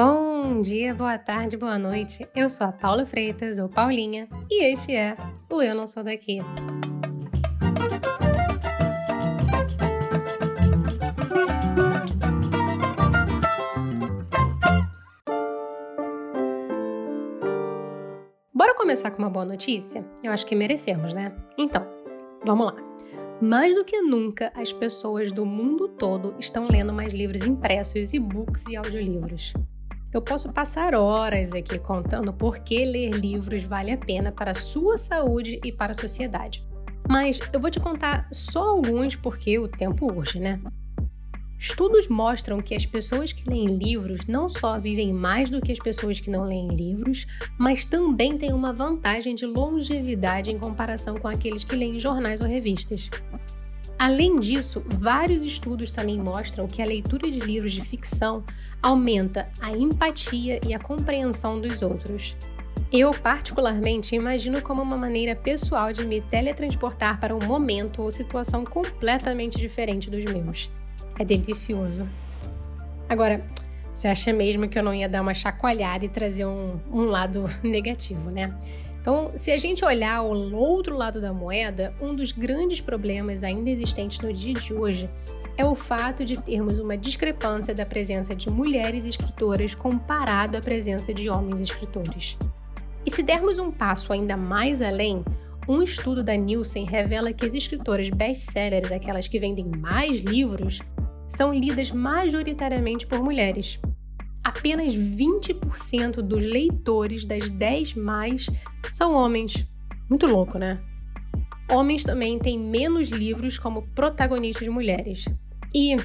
Bom dia, boa tarde, boa noite. Eu sou a Paula Freitas, ou Paulinha, e este é o Eu Não Sou Daqui. Bora começar com uma boa notícia? Eu acho que merecemos, né? Então, vamos lá. Mais do que nunca, as pessoas do mundo todo estão lendo mais livros impressos, e-books e audiolivros. Eu posso passar horas aqui contando por que ler livros vale a pena para a sua saúde e para a sociedade. Mas eu vou te contar só alguns porque o tempo urge, né? Estudos mostram que as pessoas que leem livros não só vivem mais do que as pessoas que não leem livros, mas também têm uma vantagem de longevidade em comparação com aqueles que leem jornais ou revistas. Além disso, vários estudos também mostram que a leitura de livros de ficção aumenta a empatia e a compreensão dos outros. Eu, particularmente, imagino como uma maneira pessoal de me teletransportar para um momento ou situação completamente diferente dos meus. É delicioso. Agora, você acha mesmo que eu não ia dar uma chacoalhada e trazer um, um lado negativo, né? Então, se a gente olhar o outro lado da moeda, um dos grandes problemas ainda existentes no dia de hoje é o fato de termos uma discrepância da presença de mulheres escritoras comparado à presença de homens escritores. E se dermos um passo ainda mais além, um estudo da Nielsen revela que as escritoras best-sellers, aquelas que vendem mais livros, são lidas majoritariamente por mulheres. Apenas 20% dos leitores das 10 mais são homens. Muito louco, né? Homens também têm menos livros como protagonistas mulheres. E,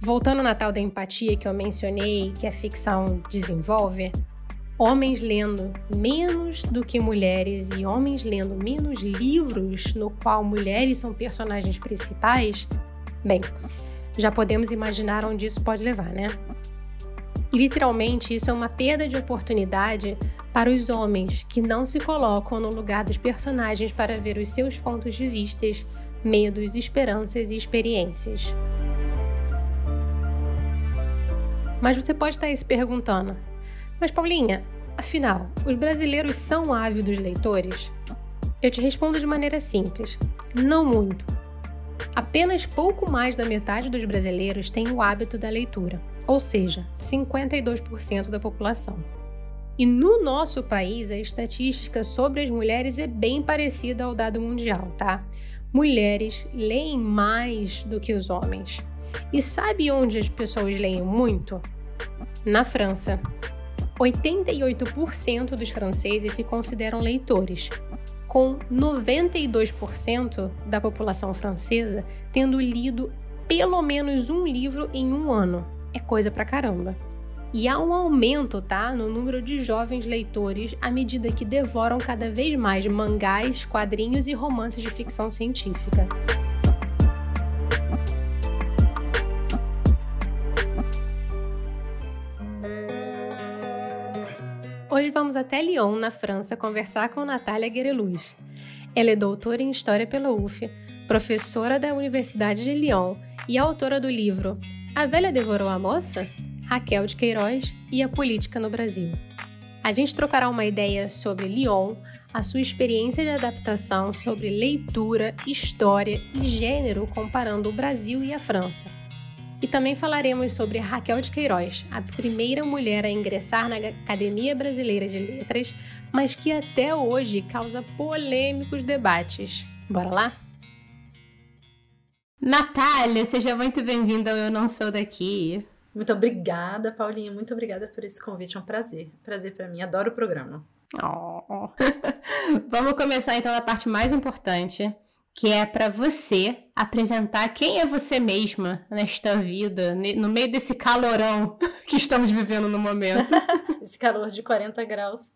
voltando na tal da empatia que eu mencionei, que a ficção desenvolve, homens lendo menos do que mulheres e homens lendo menos livros no qual mulheres são personagens principais, bem, já podemos imaginar onde isso pode levar, né? E literalmente isso é uma perda de oportunidade para os homens que não se colocam no lugar dos personagens para ver os seus pontos de vista, medos, esperanças e experiências. Mas você pode estar aí se perguntando: mas Paulinha, afinal, os brasileiros são ávidos leitores? Eu te respondo de maneira simples: não muito. Apenas pouco mais da metade dos brasileiros tem o hábito da leitura, ou seja, 52% da população. E no nosso país, a estatística sobre as mulheres é bem parecida ao dado mundial, tá? Mulheres leem mais do que os homens. E sabe onde as pessoas leem muito? Na França. 88% dos franceses se consideram leitores, com 92% da população francesa tendo lido pelo menos um livro em um ano. É coisa pra caramba. E há um aumento, tá, no número de jovens leitores à medida que devoram cada vez mais mangás, quadrinhos e romances de ficção científica. Hoje vamos até Lyon, na França, conversar com Natália Guereluz. Ela é doutora em História pela UF, professora da Universidade de Lyon e autora do livro A Velha Devorou a Moça? Raquel de Queiroz e a Política no Brasil. A gente trocará uma ideia sobre Lyon, a sua experiência de adaptação sobre leitura, história e gênero comparando o Brasil e a França. E também falaremos sobre Raquel de Queiroz, a primeira mulher a ingressar na Academia Brasileira de Letras, mas que até hoje causa polêmicos debates. Bora lá? Natália, seja muito bem-vinda ao Eu Não Sou Daqui. Muito obrigada, Paulinha. Muito obrigada por esse convite. É um prazer. Prazer para mim. Adoro o programa. Oh. Vamos começar então a parte mais importante, que é para você apresentar quem é você mesma nesta vida, no meio desse calorão que estamos vivendo no momento. Esse calor de 40 graus.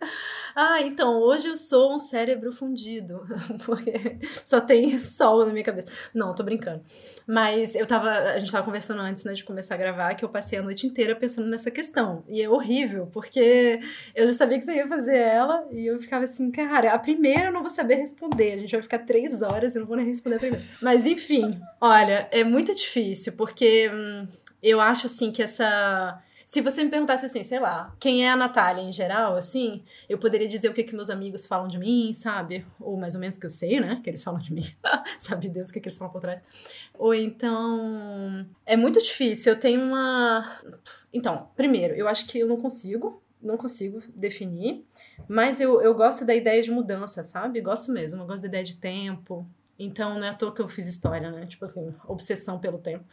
Ah, então, hoje eu sou um cérebro fundido, porque só tem sol na minha cabeça. Não, tô brincando. Mas eu tava, a gente tava conversando antes, né, de começar a gravar, que eu passei a noite inteira pensando nessa questão. E é horrível, porque eu já sabia que você ia fazer ela, e eu ficava assim, cara, a primeira eu não vou saber responder, a gente vai ficar três horas e eu não vou nem responder a primeira. Mas enfim, olha, é muito difícil, porque hum, eu acho assim que essa Se você me perguntasse assim, sei lá, quem é a Natália em geral, assim, eu poderia dizer o que, que meus amigos falam de mim, sabe? Ou mais ou menos o que eu sei, né? Que eles falam de mim. sabe Deus o que, que eles falam por trás. Ou então. É muito difícil. Eu tenho uma. Então, primeiro, eu acho que eu não consigo não consigo definir, mas eu, eu gosto da ideia de mudança, sabe? Gosto mesmo, eu gosto da ideia de tempo. Então, não é à toa que eu fiz história, né? Tipo assim, obsessão pelo tempo.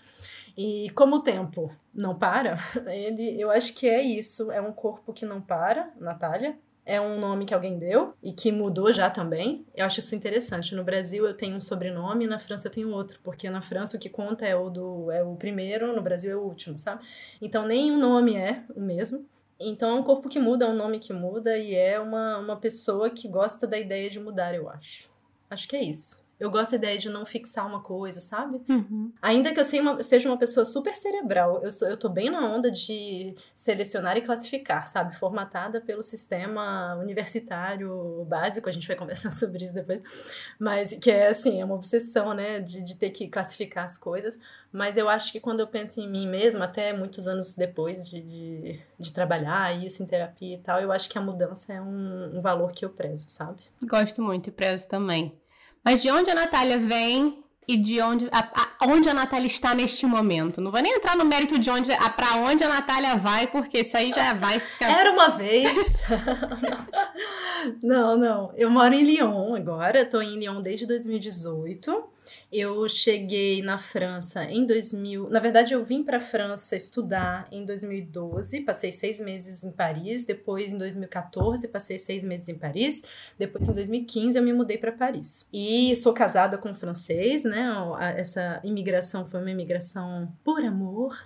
E como o tempo não para, ele, eu acho que é isso, é um corpo que não para, Natália. É um nome que alguém deu e que mudou já também. Eu acho isso interessante. No Brasil eu tenho um sobrenome, na França eu tenho outro, porque na França o que conta é o do é o primeiro, no Brasil é o último, sabe? Então nem o nome é o mesmo. Então é um corpo que muda, é um nome que muda e é uma, uma pessoa que gosta da ideia de mudar, eu acho. Acho que é isso. Eu gosto da ideia de não fixar uma coisa, sabe? Uhum. Ainda que eu uma, seja uma pessoa super cerebral, eu, sou, eu tô bem na onda de selecionar e classificar, sabe? Formatada pelo sistema universitário básico, a gente vai conversar sobre isso depois, mas que é assim, é uma obsessão, né? De, de ter que classificar as coisas. Mas eu acho que quando eu penso em mim mesma, até muitos anos depois de, de, de trabalhar isso em terapia e tal, eu acho que a mudança é um, um valor que eu prezo, sabe? Gosto muito e prezo também. Mas de onde a Natália vem e de onde a, a, onde a Natália está neste momento. Não vou nem entrar no mérito de onde para onde a Natália vai, porque isso aí já vai ficar. Era uma vez. não, não. Eu moro em Lyon agora. Estou em Lyon desde 2018. Eu cheguei na França em 2000. Na verdade, eu vim para a França estudar em 2012. Passei seis meses em Paris. Depois, em 2014, passei seis meses em Paris. Depois, em 2015, eu me mudei para Paris. E sou casada com um francês, né? Essa imigração foi uma imigração por amor.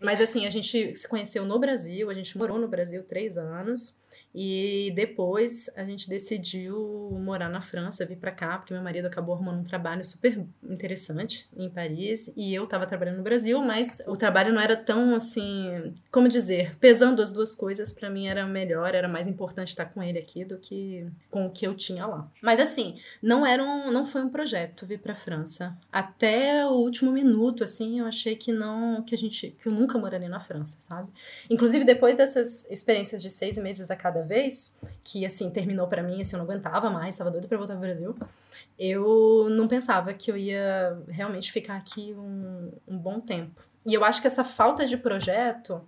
Mas assim, a gente se conheceu no Brasil. A gente morou no Brasil três anos. E depois a gente decidiu morar na França, vir para cá, porque meu marido acabou arrumando um trabalho super interessante em Paris e eu estava trabalhando no Brasil, mas o trabalho não era tão assim, como dizer, pesando as duas coisas, para mim era melhor, era mais importante estar com ele aqui do que com o que eu tinha lá. Mas assim, não era um, não foi um projeto vir para França. Até o último minuto assim, eu achei que não, que a gente que eu nunca moraria na França, sabe? Inclusive depois dessas experiências de seis meses a cada vez, que assim, terminou para mim, assim, eu não aguentava mais, estava doida para voltar pro Brasil. Eu não pensava que eu ia realmente ficar aqui um, um bom tempo. E eu acho que essa falta de projeto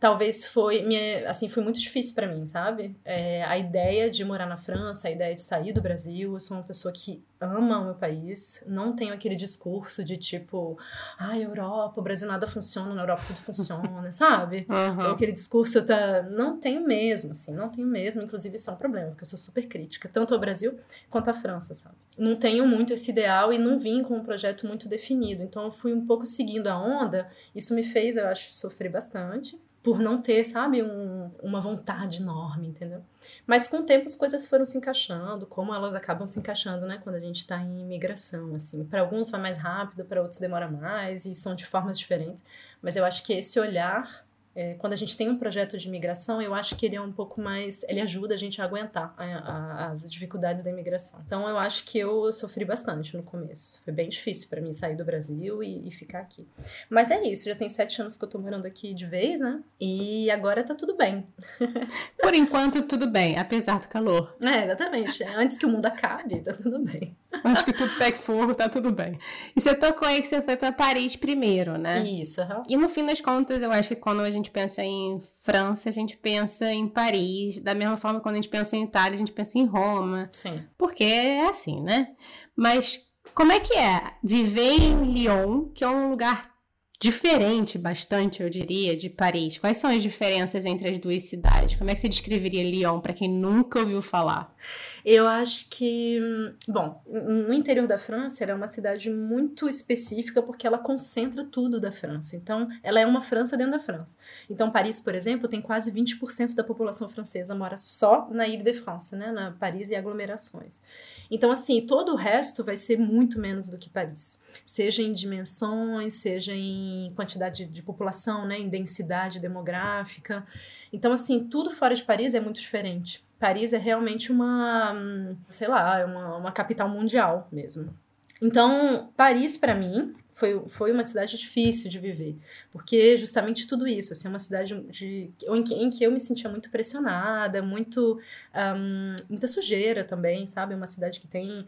talvez foi minha, assim foi muito difícil para mim sabe? É, a ideia de morar na França a ideia de sair do Brasil eu sou uma pessoa que ama o meu país não tenho aquele discurso de tipo ah, Europa o Brasil nada funciona na Europa tudo funciona sabe? Uhum. Aquele discurso tá não tenho mesmo assim não tenho mesmo inclusive isso é um problema porque eu sou super crítica tanto ao Brasil quanto à França sabe? Não tenho muito esse ideal e não vim com um projeto muito definido então eu fui um pouco seguindo a onda isso me fez eu acho sofrer bastante por não ter, sabe, um, uma vontade enorme, entendeu? Mas com o tempo as coisas foram se encaixando, como elas acabam se encaixando, né, quando a gente está em imigração, assim. Para alguns vai mais rápido, para outros demora mais e são de formas diferentes. Mas eu acho que esse olhar é, quando a gente tem um projeto de imigração, eu acho que ele é um pouco mais. Ele ajuda a gente a aguentar a, a, as dificuldades da imigração. Então, eu acho que eu sofri bastante no começo. Foi bem difícil para mim sair do Brasil e, e, ficar aqui. Mas é isso, já tem sete anos que eu tô morando aqui de vez, né? E agora tá tudo bem. Por enquanto, tudo bem, apesar do calor. É, exatamente. Antes que o mundo acabe, tá tudo bem. Antes que tudo pegue fogo, tá tudo bem. E você tocou aí que você foi para Paris primeiro, né? Isso, uhum. E no fim das contas, eu acho que quando a gente pensa em França, a gente pensa em Paris. Da mesma forma, quando a gente pensa em Itália, a gente pensa em Roma. Sim. Porque é assim, né? Mas como é que é viver em Lyon, que é um lugar diferente bastante, eu diria, de Paris? Quais são as diferenças entre as duas cidades? Como é que você descreveria Lyon para quem nunca ouviu falar? Eu acho que, bom, no interior da França, ela é uma cidade muito específica porque ela concentra tudo da França. Então, ela é uma França dentro da França. Então, Paris, por exemplo, tem quase 20% da população francesa mora só na Ile-de-France, né, na Paris e aglomerações. Então, assim, todo o resto vai ser muito menos do que Paris, seja em dimensões, seja em quantidade de população, né, em densidade demográfica. Então, assim, tudo fora de Paris é muito diferente. Paris é realmente uma, sei lá, é uma, uma capital mundial mesmo. Então, Paris, para mim, foi, foi uma cidade difícil de viver, porque justamente tudo isso, assim, é uma cidade de, em, que, em que eu me sentia muito pressionada, muito um, muita sujeira também, sabe? É uma cidade que tem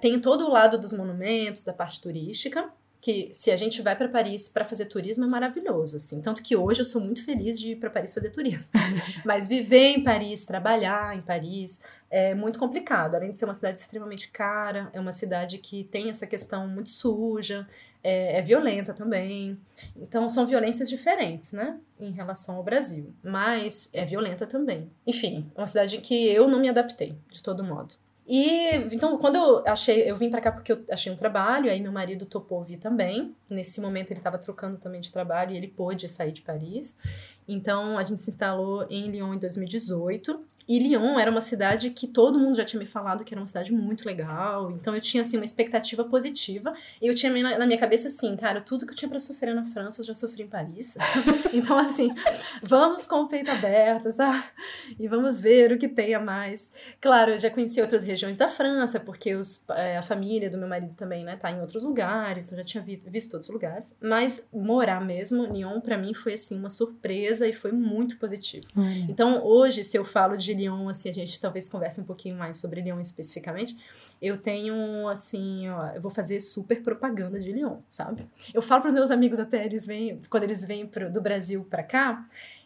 tem todo o lado dos monumentos, da parte turística, que se a gente vai para Paris para fazer turismo é maravilhoso, assim. Tanto que hoje eu sou muito feliz de ir para Paris fazer turismo. Mas viver em Paris, trabalhar em Paris é muito complicado. Além de ser uma cidade extremamente cara, é uma cidade que tem essa questão muito suja, é, é violenta também. Então são violências diferentes, né, em relação ao Brasil. Mas é violenta também. Enfim, uma cidade que eu não me adaptei de todo modo. E então, quando eu achei, eu vim para cá porque eu achei um trabalho, aí meu marido topou vir também. Nesse momento ele estava trocando também de trabalho e ele pôde sair de Paris. Então a gente se instalou em Lyon em 2018. E Lyon era uma cidade que todo mundo já tinha me falado que era uma cidade muito legal. Então eu tinha assim uma expectativa positiva. E eu tinha na minha cabeça assim, cara, tudo que eu tinha para sofrer na França eu já sofri em Paris. então assim, vamos com o peito aberto, sabe? E vamos ver o que tem a mais. Claro, eu já conheci outras regiões da França, porque os, é, a família do meu marido também, né, tá em outros lugares, então já tinha visto, visto outros lugares. Mas morar mesmo, Lyon para mim foi assim uma surpresa e foi muito positivo. Então hoje, se eu falo de Lyon, assim, a gente talvez converse um pouquinho mais sobre Lyon especificamente. Eu tenho, assim, ó, eu vou fazer super propaganda de Lyon, sabe? Eu falo para os meus amigos até, eles vêm, quando eles vêm pro, do Brasil para cá,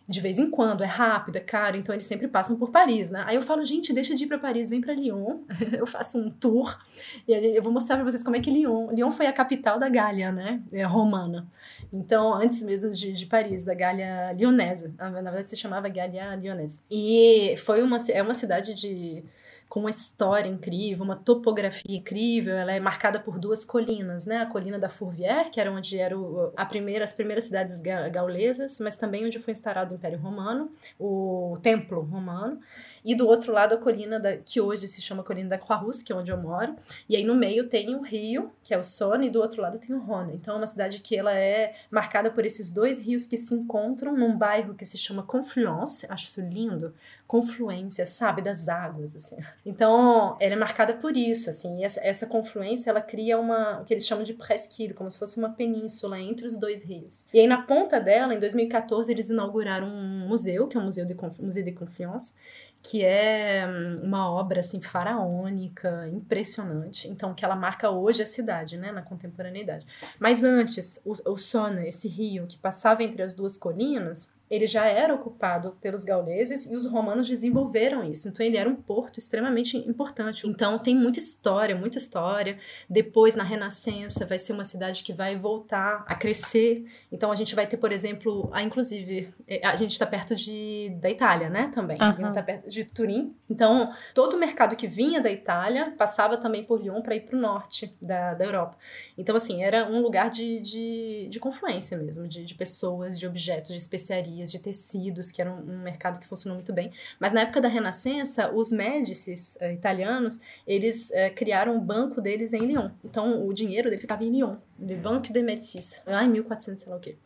de vez em quando, é rápido, é caro, então eles sempre passam por Paris, né? Aí eu falo, gente, deixa de ir para Paris, vem para Lyon. eu faço um tour e eu vou mostrar para vocês como é que Lyon. Lyon foi a capital da Gália, né? É, romana. Então, antes mesmo de, de Paris, da Gália Lyonesa. Na verdade, se chamava Gália Lyonesa. E foi uma, é uma cidade de com uma história incrível, uma topografia incrível. Ela é marcada por duas colinas, né? A colina da Fourvière, que era onde eram a primeira, as primeiras cidades gaulesas, mas também onde foi instaurado o Império Romano, o Templo Romano. E do outro lado, a colina da, que hoje se chama Colina da Croix-Rousse, que é onde eu moro. E aí no meio tem o rio, que é o Sone, e do outro lado tem o Rhône. Então é uma cidade que ela é marcada por esses dois rios que se encontram num bairro que se chama Confluence. Acho isso lindo. Confluência, sabe, das águas, assim. Então, ela é marcada por isso, assim. Essa, essa confluência, ela cria uma, o que eles chamam de presqu'île, como se fosse uma península entre os dois rios. E aí na ponta dela, em 2014, eles inauguraram um museu, que é o Museu de, Museu de Confluence, que é hum, uma obra assim faraônica, impressionante. Então, que ela marca hoje a cidade, né, na contemporaneidade. Mas antes, o, o Sona, esse rio que passava entre as duas colinas, ele já era ocupado pelos gauleses e os romanos desenvolveram isso. Então ele era um porto extremamente importante. Então tem muita história, muita história. Depois na Renascença vai ser uma cidade que vai voltar a crescer. Então a gente vai ter, por exemplo, a inclusive é, a gente está perto de da Itália, né? Também. Uhum. Está perto de Turim. Então todo o mercado que vinha da Itália passava também por Lyon para ir para o norte da, da Europa. Então assim era um lugar de, de, de confluência mesmo, de, de pessoas, de objetos, de especiarias de tecidos, que era um, um, mercado que funcionou muito bem. Mas na época da Renascença, os Médicis uh, italianos, eles uh, criaram o banco deles em Lyon. Então, o dinheiro deles ficava em Lyon. Le Banque de Médicis, lá em 1400, sei lá o quê.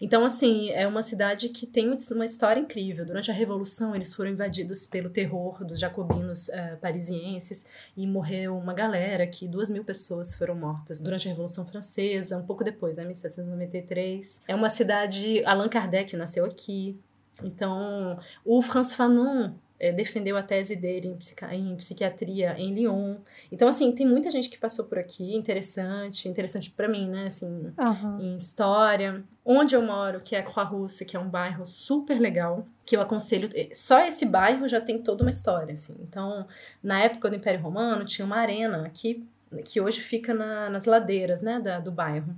Então, assim, é uma cidade que tem uma história incrível. Durante a Revolução, eles foram invadidos pelo terror dos jacobinos uh, parisienses e morreu uma galera que duas mil pessoas foram mortas durante a Revolução Francesa, um pouco depois, né, 1793. É uma cidade... Allan Kardec nasceu aqui. Então, o Franz Fanon é, defendeu a tese dele em, psiqui em, psiquiatria em Lyon. Então, assim, tem muita gente que passou por aqui, interessante, interessante para mim, né, assim, uhum. em história. Onde eu moro, que é Croix-Rousse, que é um bairro super legal, que eu aconselho. Eh, só esse bairro já tem toda uma história, assim. Então, na época do Império Romano, tinha uma arena aqui, que hoje fica na, nas ladeiras, né, da, do bairro.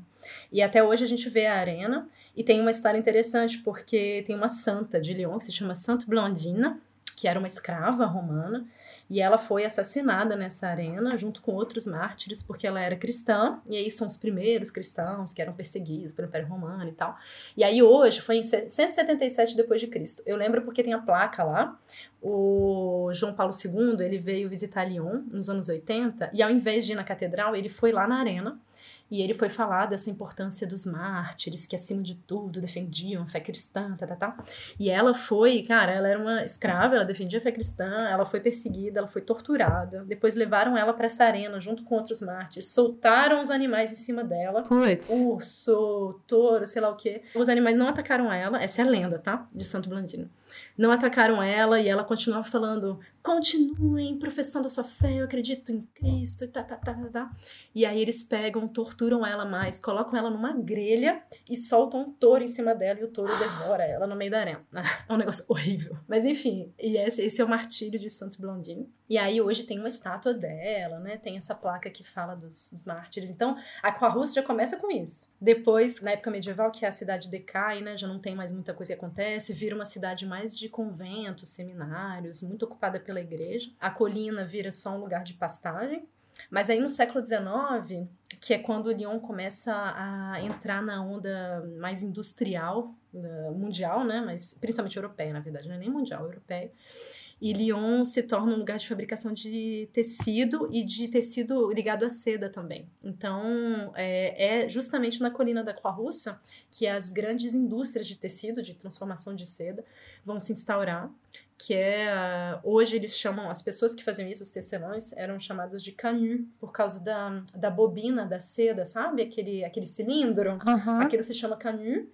E até hoje a gente vê a arena e tem uma história interessante porque tem uma santa de Lyon que se chama Santa Blandina, que era uma escrava romana, e ela foi assassinada nessa arena junto com outros mártires porque ela era cristã, e aí são os primeiros cristãos que eram perseguidos pelo Império Romano e tal. E aí hoje foi em 177 depois de Cristo. Eu lembro porque tem a placa lá. O João Paulo II, ele veio visitar Lyon nos anos 80, e ao invés de ir na catedral, ele foi lá na arena e ele foi falar dessa importância dos mártires, que acima de tudo defendiam a fé cristã, tá, tá, tá. E ela foi, cara, ela era uma escrava, ela defendia a fé cristã, ela foi perseguida ela foi torturada. Depois levaram ela para essa arena junto com outros mártires, soltaram os animais em cima dela. Puts. Urso, touro, sei lá o quê. Os animais não atacaram ela, essa é a lenda, tá? De Santo Blandino. Não atacaram ela e ela continuava falando: continuem professando a sua fé, eu acredito em Cristo e tá, tá, tá, tá, tá. E aí eles pegam, torturam ela mais, colocam ela numa grelha e soltam um touro em cima dela e o touro devora ela no meio da arena. É um negócio horrível. Mas enfim, e esse, esse é o martírio de Santo Blondino. E aí hoje tem uma estátua dela, né? Tem essa placa que fala dos, dos mártires. Então, a Aquarus já começa com isso. Depois, na época medieval, que a cidade decai, né? Já não tem mais muita coisa que acontece, vira uma cidade mais de conventos, seminários, muito ocupada pela igreja. A colina vira só um lugar de pastagem. Mas aí no século XIX, que é quando Lyon começa a entrar na onda mais industrial, uh, mundial, né? Mas principalmente europeia, na verdade, não é nem mundial, europeia. E Lyon se torna um lugar de fabricação de tecido e de tecido ligado à seda também. Então, é, é justamente na colina da Croix-Rousse que as grandes indústrias de tecido, de transformação de seda, vão se instaurar que é hoje eles chamam as pessoas que faziam isso os tecelões eram chamados de canu por causa da, da bobina da seda sabe aquele aquele cilindro uhum. aquilo se chama canu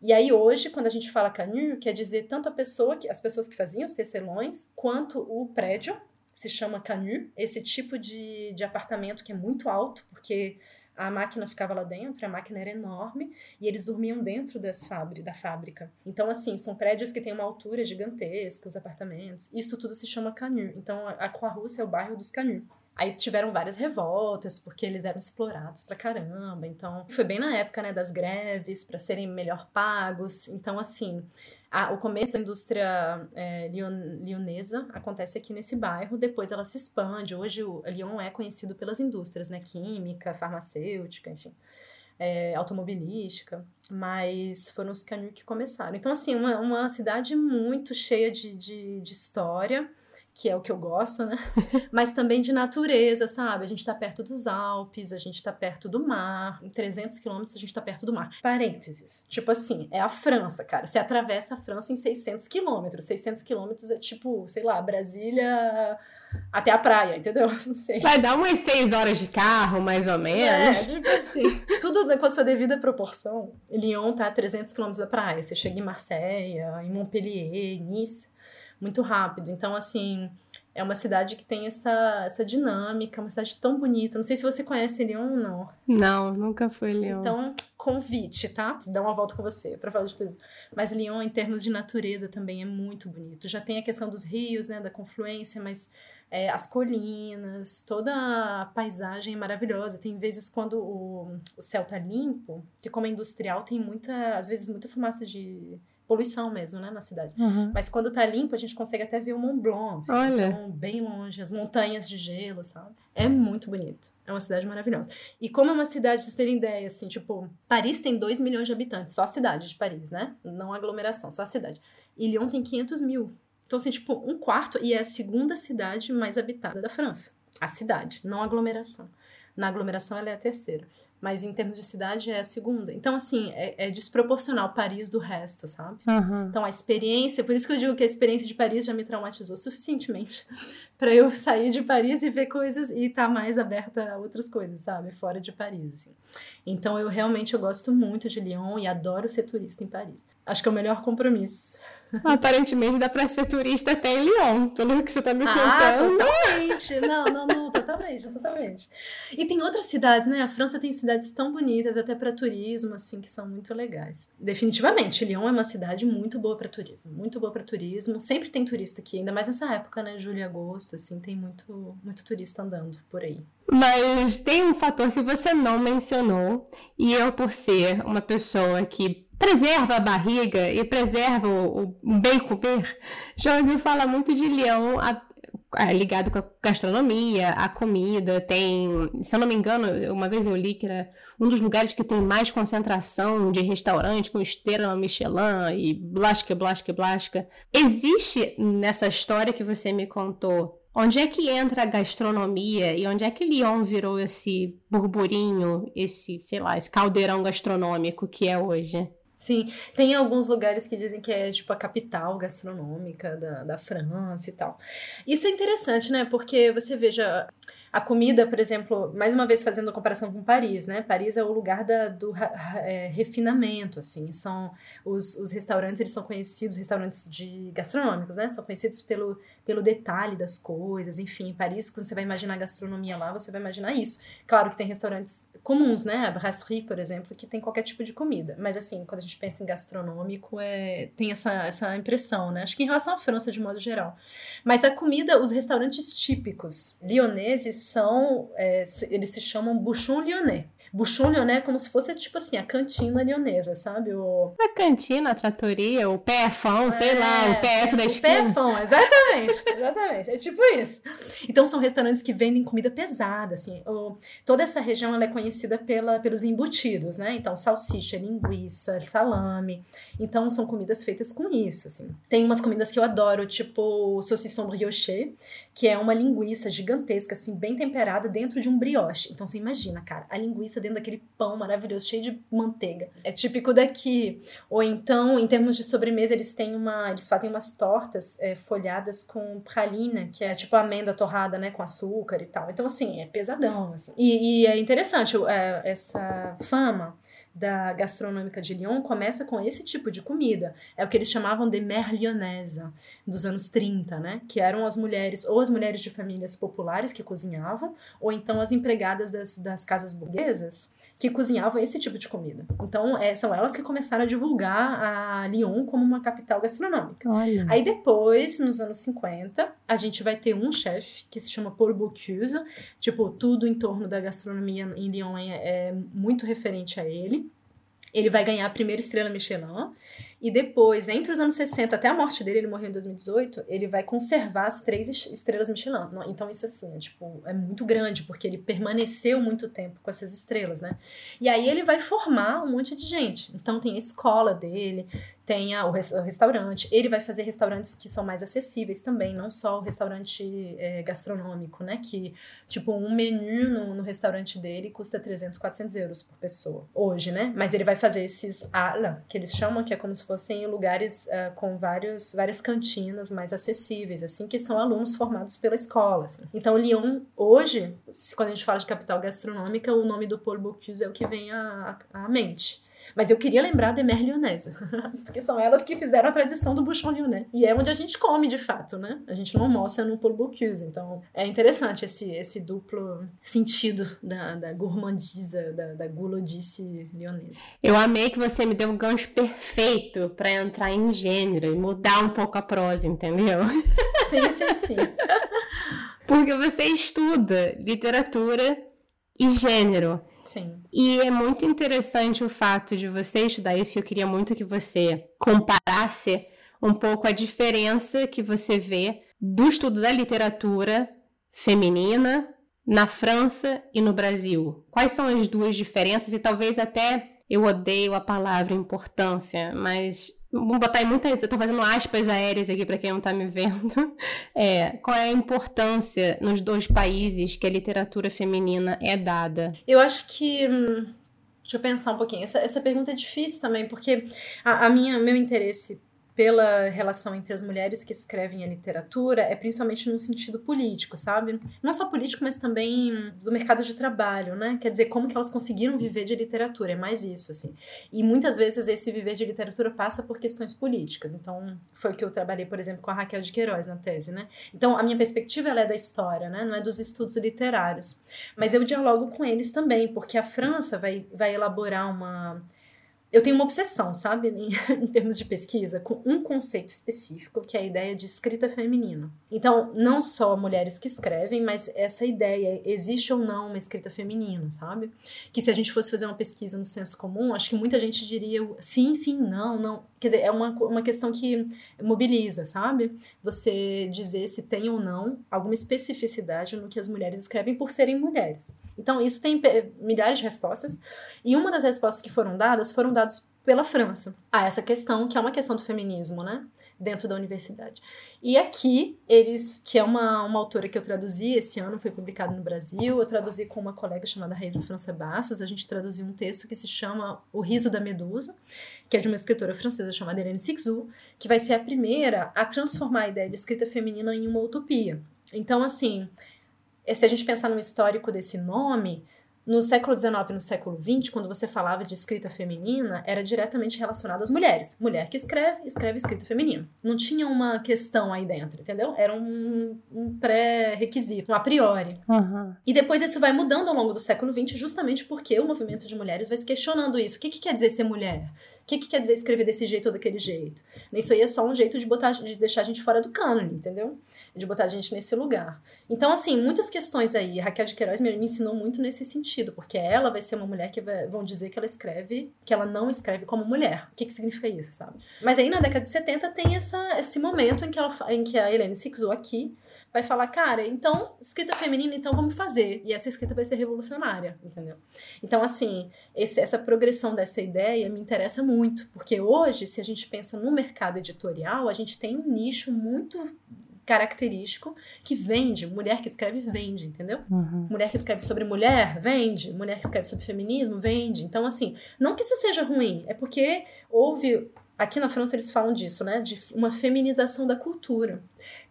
e aí hoje, quando a gente fala canil, quer dizer tanto a pessoa que as pessoas que faziam os tecelões, quanto o prédio se chama canil, esse tipo de, de apartamento que é muito alto, porque a máquina ficava lá dentro, a máquina era enorme e eles dormiam dentro das fábri da fábrica. Então, assim, são prédios que têm uma altura gigantesca, os apartamentos. Isso tudo se chama canil. Então, a Croix-Rousse é o bairro dos canil. Aí tiveram várias revoltas, porque eles eram explorados pra caramba. Então, foi bem na época, né, das greves, para serem melhor pagos. Então, assim, a, o começo da indústria é, lionesa acontece aqui nesse bairro, depois ela se expande. Hoje, o Lyon é conhecido pelas indústrias, né, química, farmacêutica, enfim. É, automobilística, mas foram os Canus que começaram. Então, assim, uma, uma cidade muito cheia de, de, de história, que é o que eu gosto, né? Mas também de natureza, sabe? A gente tá perto dos Alpes, a gente tá perto do mar. Em 300 quilômetros a gente tá perto do mar. Parênteses. Tipo assim, é a França, cara. Você atravessa a França em 600 quilômetros. 600 quilômetros é tipo, sei lá, Brasília até a praia, entendeu? Não sei. Vai dar umas 6 horas de carro, mais ou menos. É, tipo assim. Tudo com a sua devida proporção. Lyon tá a 300 quilômetros da praia. Você chega em Marseille, em Montpellier, Nice muito rápido. Então, assim, é uma cidade que tem essa, essa dinâmica, uma cidade tão bonita. Não sei se você conhece Lyon ou não. Não, nunca fui Lyon. Então, convite, tá? Dá uma volta com você para falar de tudo isso. Mas Lyon, em termos de natureza, também é muito bonito. Já tem a questão dos rios, né, da confluência, mas é, as colinas, toda a paisagem é maravilhosa. Tem vezes quando o, o céu tá limpo, que como é industrial, tem muita, às vezes, muita fumaça de poluição mesmo, né, na cidade. Uhum. Mas quando tá limpo, a gente consegue até ver o Mont Blanc, assim, Olha. Então, bem longe, as montanhas de gelo, sabe? É muito bonito. É uma cidade maravilhosa. E como é uma cidade, pra vocês terem ideia, assim, tipo, Paris tem 2 milhões de habitantes, só a cidade de Paris, né? Não a aglomeração, só a cidade. E Lyon tem 500 mil. Então, assim, tipo, um quarto, e é a segunda cidade mais habitada da França. A cidade, não a aglomeração. Na aglomeração, ela é a terceira mas em termos de cidade é a segunda. Então, assim, é, é desproporcional Paris do resto, sabe? Uhum. Então, a experiência, por isso que eu digo que a experiência de Paris já me traumatizou suficientemente para eu sair de Paris e ver coisas e estar tá mais aberta a outras coisas, sabe? Fora de Paris, assim. Então, eu realmente eu gosto muito de Lyon e adoro ser turista em Paris. Acho que é o melhor compromisso Aparentemente dá pra ser turista até em Lyon, pelo que você tá me ah, contando. Totalmente! Não, não, não, totalmente, totalmente. E tem outras cidades, né? A França tem cidades tão bonitas, até para turismo, assim, que são muito legais. Definitivamente, Lyon é uma cidade muito boa para turismo, muito boa para turismo. Sempre tem turista aqui, ainda mais nessa época, né? Julho e agosto, assim, tem muito, muito turista andando por aí. Mas tem um fator que você não mencionou, e eu, por ser uma pessoa que preserva a barriga e preserva o, o bem comer, já ouvi falar muito de leão ligado com a gastronomia, a comida. Tem, se eu não me engano, uma vez eu li que era um dos lugares que tem mais concentração de restaurante com esteira no Michelin e blasca, blasca, blasca. Existe nessa história que você me contou Onde é que entra a gastronomia e onde é que Lyon virou esse burburinho, esse, sei lá, esse caldeirão gastronômico que é hoje? Sim, tem alguns lugares que dizem que é tipo a capital gastronômica da, da França e tal. Isso é interessante, né? Porque você veja, a comida, por exemplo, mais uma vez fazendo a comparação com Paris, né? Paris é o lugar da, do é, refinamento, assim. São os, os restaurantes, eles são conhecidos, restaurantes de gastronômicos, né? São conhecidos pelo, pelo detalhe das coisas, enfim. Paris, quando você vai imaginar gastronomia lá, você vai imaginar isso. Claro que tem restaurantes comuns, né? A brasserie, por exemplo, que tem qualquer tipo de comida. Mas assim, quando a gente pensa em gastronômico, é, tem essa, essa impressão, né? Acho que em relação à França, de modo geral. Mas a comida, os restaurantes típicos lioneses são, é, eles se chamam bouchon lyonnais. Bouchon lyonnais é como se fosse, tipo assim, a cantina lionesa, sabe? O... A cantina, a tratoria, o PFão, é, sei lá, o PF da esquina. O PFão, exatamente, exatamente. É tipo isso. Então são restaurantes que vendem comida pesada, assim. O... Toda essa região, ela é conhecida pela, pelos embutidos, né? Então, salsicha, linguiça, salame. Então, são comidas feitas com isso, assim. Tem umas comidas que eu adoro, tipo saucisson brioche, que é uma linguiça gigantesca, assim, bem temperada dentro de um brioche. Então, você imagina, cara, a linguiça dentro daquele pão maravilhoso, cheio de manteiga. É típico daqui. Ou então, em termos de sobremesa, eles têm uma. Eles fazem umas tortas é, folhadas com pralina, que é tipo amêndoa torrada, né? Com açúcar e tal. Então, assim, é pesadão. Assim. E, e é interessante é, essa fama da gastronômica de Lyon começa com esse tipo de comida. É o que eles chamavam de lyonnaise, dos anos 30, né? Que eram as mulheres, ou as mulheres de famílias populares que cozinhavam, ou então as empregadas das, das casas burguesas que cozinhavam esse tipo de comida. Então, é, são elas que começaram a divulgar a Lyon como uma capital gastronômica. Olha. Aí depois, nos anos 50, a gente vai ter um chefe que se chama Paul Bocuse, tipo, tudo em torno da gastronomia em Lyon é, é muito referente a ele. Ele vai ganhar a primeira estrela Michelin. E depois, entre os anos 60 até a morte dele, ele morreu em 2018, ele vai conservar as três estrelas Michelin. Então, isso assim, é, tipo, é muito grande, porque ele permaneceu muito tempo com essas estrelas, né? E aí ele vai formar um monte de gente. Então tem a escola dele, tem a, o, o, restaurante. Ele vai fazer restaurantes que são mais acessíveis também, não só o restaurante é, gastronômico, né? Que, tipo, um menu no, no, restaurante dele custa 300, 400 euros por pessoa, hoje, né? Mas ele vai fazer esses ala, que eles chamam, que é como se fossem lugares uh, com vários, várias cantinas mais acessíveis, assim, que são alunos formados pela escola. Assim. Então, Lyon, hoje, quando a gente fala de capital gastronômica, o nome do Paul Bocuse é o que vem à, à mente. Mas eu queria lembrar de Mère Lyonnaise, porque são elas que fizeram a tradição do bouchon lyonnais. E é onde a gente come, de fato, né? A gente não mostra no Paul Bocuse. Então, é interessante esse, esse duplo sentido da, da gourmandisa, da, da gulodice lyonnaise. Eu amei que você me deu um gancho perfeito para entrar em gênero e mudar um pouco a prosa, entendeu? Sim, sim, sim. porque você estuda literatura e gênero. Sim. E é muito interessante o fato de você estudar isso. Eu queria muito que você comparasse um pouco a diferença que você vê do estudo da literatura feminina na França e no Brasil. Quais são as duas diferenças? E talvez até eu odeio a palavra importância, mas Vou botar em muitas. Eu tô fazendo aspas aéreas aqui para quem não tá me vendo. É, qual é a importância nos dois países que a literatura feminina é dada? Eu acho que. Hum, deixa eu pensar um pouquinho. Essa, essa pergunta é difícil também, porque a, a minha, meu interesse pela relação entre as mulheres que escrevem a literatura é principalmente no sentido político, sabe? Não só político, mas também do mercado de trabalho, né? Quer dizer, como que elas conseguiram viver de literatura, é mais isso, assim. E muitas vezes esse viver de literatura passa por questões políticas. Então, foi o que eu trabalhei, por exemplo, com a Raquel de Queiroz na tese, né? Então, a minha perspectiva é da história, né? Não é dos estudos literários. Mas eu dialogo com eles também, porque a França vai, vai elaborar uma eu tenho uma obsessão, sabe, em, em, termos de pesquisa, com um conceito específico, que é a ideia de escrita feminina. Então, não só mulheres que escrevem, mas essa ideia, existe ou não uma escrita feminina, sabe? Que se a gente fosse fazer uma pesquisa no senso comum, acho que muita gente diria sim, sim, não, não. Quer dizer, é uma, uma questão que mobiliza, sabe? Você dizer se tem ou não alguma especificidade no que as mulheres escrevem por serem mulheres. Então, isso tem milhares de respostas. E uma das respostas que foram dadas foram pela França a essa questão, que é uma questão do feminismo, né? dentro da universidade. E aqui, eles, que é uma, uma autora que eu traduzi esse ano, foi publicado no Brasil, eu traduzi com uma colega chamada Raíssa França Bastos, a gente traduziu um texto que se chama O Riso da Medusa, que é de uma escritora francesa chamada Helene Sixou, que vai ser a primeira a transformar a ideia de escrita feminina em uma utopia. Então, assim, se a gente pensar no histórico desse nome, no século XIX e no século XX, quando você falava de escrita feminina, era diretamente relacionado às mulheres. Mulher que escreve, escreve escrita feminina. Não tinha uma questão aí dentro, entendeu? Era um, um pré-requisito, um a priori. Uhum. E depois isso vai mudando ao longo do século XX, justamente porque o movimento de mulheres vai se questionando isso. O que, que quer dizer ser mulher? O que, que quer dizer escrever desse jeito ou daquele jeito? Isso aí é só um jeito de, botar, de deixar a gente fora do cânone, entendeu? De botar a gente nesse lugar. Então, assim, muitas questões aí. Raquel de Queiroz me, me ensinou muito nesse sentido sentido, porque ela vai ser uma mulher que vai, vão dizer que ela escreve, que ela não escreve como mulher. O que, que significa isso, sabe? Mas aí na década de 70 tem essa, esse momento em que, ela, em que a Helene Sixou aqui vai falar, cara, então, escrita feminina, então vamos fazer. E essa escrita vai ser revolucionária, entendeu? Então, assim, esse, essa progressão dessa ideia me interessa muito, porque hoje, se a gente pensa no mercado editorial, a gente tem um nicho muito característico que vende. Mulher que escreve vende, entendeu? Uhum. Mulher que escreve sobre mulher vende. Mulher que escreve sobre feminismo vende. Então, assim, não que isso seja ruim, é porque houve. Aqui na França eles falam disso, né? De uma feminização da cultura.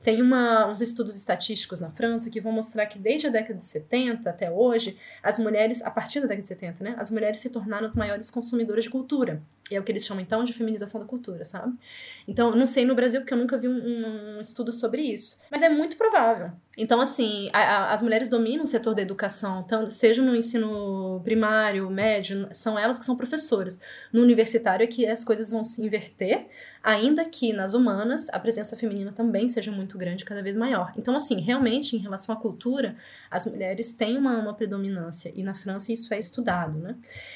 Tem uma, uns estudos estatísticos na França que vão mostrar que desde a década de 70 até hoje, as mulheres, a partir da década de 70, né? As mulheres se tornaram as maiores consumidoras de cultura. E é o que eles chamam então de feminização da cultura, sabe? Então, não sei no Brasil, porque eu nunca vi um, um estudo sobre isso. Mas é muito provável. Então, assim, a, a, as mulheres dominam o setor da educação, tanto, seja no ensino primário, médio, são elas que são professoras. No universitário é que as coisas vão se inverter, ainda que nas humanas a presença feminina também seja muito grande, cada vez maior. Então, assim, realmente, em relação à cultura, as mulheres têm uma, uma predominância, e na França isso é estudado, né?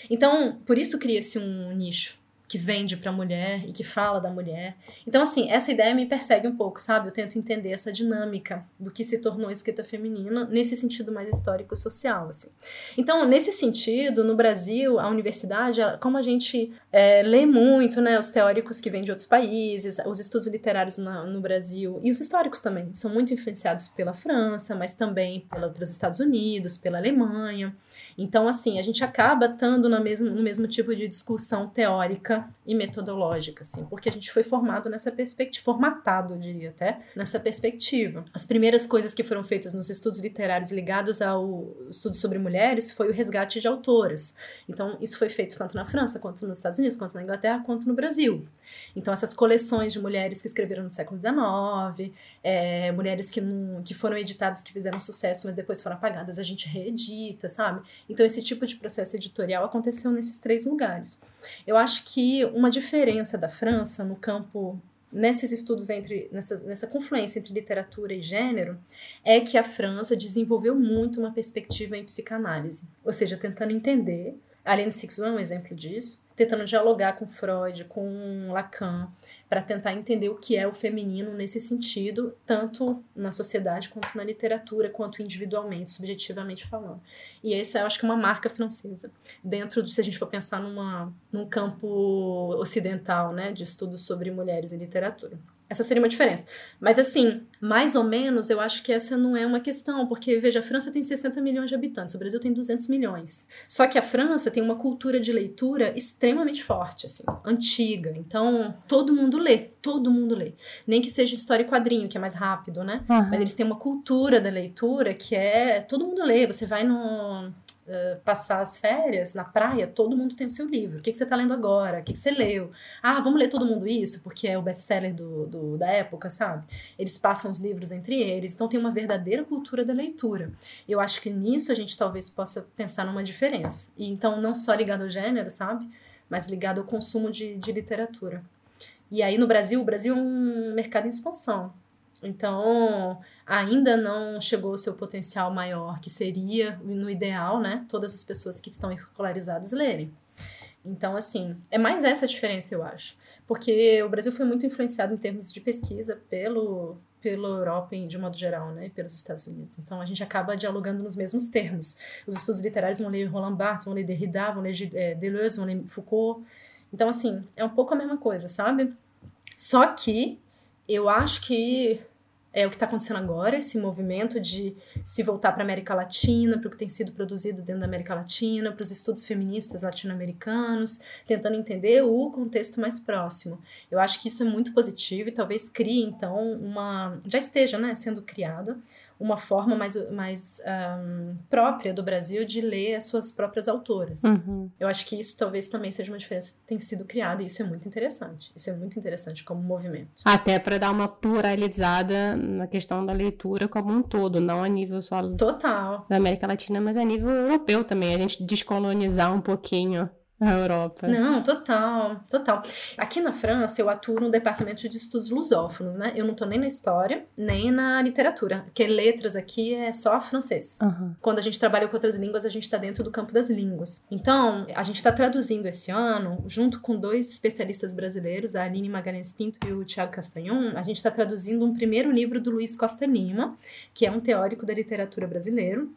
Então, por isso cria-se um nicho que vende para a mulher e que fala da mulher. Então, assim, essa ideia me persegue um pouco, sabe? Eu tento entender essa dinâmica do que se tornou a escrita feminina nesse sentido mais histórico-social, assim. Então, nesse sentido, no Brasil, a universidade, como a gente é, lê muito, né, os teóricos que vêm de outros países, os estudos literários na, no Brasil e os históricos também são muito influenciados pela França, mas também pela, pelos Estados Unidos, pela Alemanha. Então, assim, a gente acaba estando no mesmo, no mesmo tipo de discussão teórica e metodológica, assim, porque a gente foi formado nessa perspectiva, formatado, eu diria até, nessa perspectiva. As primeiras coisas que foram feitas nos estudos literários ligados ao estudo sobre mulheres foi o resgate de autoras. Então, isso foi feito tanto na França, quanto nos Estados Unidos, quanto na Inglaterra, quanto no Brasil. Então, essas coleções de mulheres que escreveram no século XIX, é, mulheres que, não, que foram editadas, que fizeram sucesso, mas depois foram apagadas, a gente reedita, sabe? Então, esse tipo de processo editorial aconteceu nesses três lugares. Eu acho que uma diferença da França no campo nesses estudos entre nessa, nessa confluência entre literatura e gênero é que a França desenvolveu muito uma perspectiva em psicanálise, ou seja, tentando entender a Aline Sixou é um exemplo disso, tentando dialogar com Freud, com Lacan, para tentar entender o que é o feminino nesse sentido, tanto na sociedade quanto na literatura, quanto individualmente, subjetivamente falando. E essa eu acho que é uma marca francesa, dentro de, se a gente for pensar numa, num campo ocidental, né, de estudos sobre mulheres em literatura. Essa seria uma diferença. Mas, assim, mais ou menos, eu acho que essa não é uma questão, porque, veja, a França tem 60 milhões de habitantes, o Brasil tem 200 milhões. Só que a França tem uma cultura de leitura extremamente forte, assim, antiga. Então, todo mundo lê, todo mundo lê. Nem que seja história e quadrinho, que é mais rápido, né? Uhum. Mas eles têm uma cultura da leitura que é. Todo mundo lê. Você vai no passar as férias na praia, todo mundo tem o seu livro. O que, que você está lendo agora? O que, que você leu? Ah, vamos ler todo mundo isso, porque é o best-seller do, do, da época, sabe? Eles passam os livros entre eles, então tem uma verdadeira cultura da leitura. Eu acho que nisso a gente talvez possa pensar numa diferença. E então, não só ligado ao gênero, sabe? Mas ligado ao consumo de, de literatura. E aí no Brasil, o Brasil é um mercado em expansão. Então, ainda não chegou ao seu potencial maior, que seria, no ideal, né, todas as pessoas que estão escolarizadas lerem. Então, assim, é mais essa a diferença, eu acho. Porque o Brasil foi muito influenciado em termos de pesquisa pelo, pela Europa de modo geral, né, e pelos Estados Unidos. Então, a gente acaba dialogando nos mesmos termos. Os estudos literários vão ler Roland Barthes, vão ler Derrida, vão ler é, Deleuze, vão ler Foucault. Então, assim, é um pouco a mesma coisa, sabe? Só que eu acho que é o que está acontecendo agora, esse movimento de se voltar para a América Latina, para o que tem sido produzido dentro da América Latina, para os estudos feministas latino-americanos, tentando entender o contexto mais próximo. Eu acho que isso é muito positivo e talvez crie, então, uma. já esteja né, sendo criada uma forma mais, mais um, própria do Brasil de ler as suas próprias autoras. Uhum. Eu acho que isso talvez também seja uma diferença que tem sido criada, e isso é muito interessante. Isso é muito interessante como movimento. Até para dar uma pluralizada na questão da leitura como um todo, não a nível só Total. da América Latina, mas a nível europeu também. A gente descolonizar um pouquinho a Europa. Não, total, total. Aqui na França, eu atuo no departamento de estudos lusófonos, né? Eu não tô nem na história, nem na literatura, porque letras aqui é só francês. Uhum. Quando a gente trabalha com outras línguas, a gente tá dentro do campo das línguas. Então, a gente tá traduzindo esse ano, junto com dois especialistas brasileiros, a Aline Magalhães Pinto e o Tiago Castanhon, a gente tá traduzindo um primeiro livro do Luiz Costa Lima, que é um teórico da literatura brasileiro,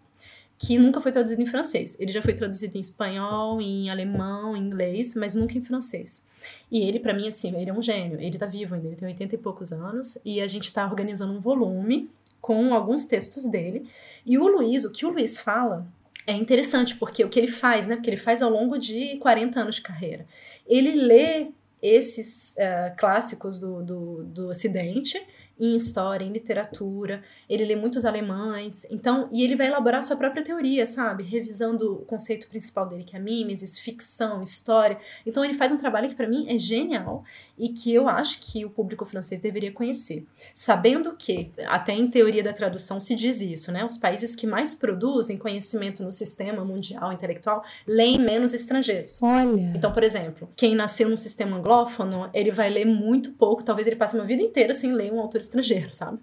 que nunca foi traduzido em francês. Ele já foi traduzido em espanhol, em alemão, em inglês, mas nunca em francês. E ele, para mim, assim, ele é um gênio. Ele tá vivo ainda, ele tem 80 e poucos anos, e a gente tá organizando um volume com alguns textos dele. E o Luiz, o que o Luiz fala é interessante, porque o que ele faz, né? Porque ele faz ao longo de 40 anos de carreira. Ele lê esses uh, clássicos do, do, do Ocidente em história, em literatura, ele lê muitos alemães, então, e ele vai elaborar sua própria teoria, sabe? Revisando o conceito principal dele, que é mimesis, ficção, história. Então, ele faz um trabalho que para mim é genial e que eu acho que o público francês deveria conhecer. Sabendo que, até em teoria da tradução se diz isso, né? Os países que mais produzem conhecimento no sistema mundial intelectual leem menos estrangeiros. Olha. Então, por exemplo, quem nasceu num sistema anglófono, ele vai ler muito pouco, talvez ele passe uma vida inteira sem ler um autor estrangeiro, sabe?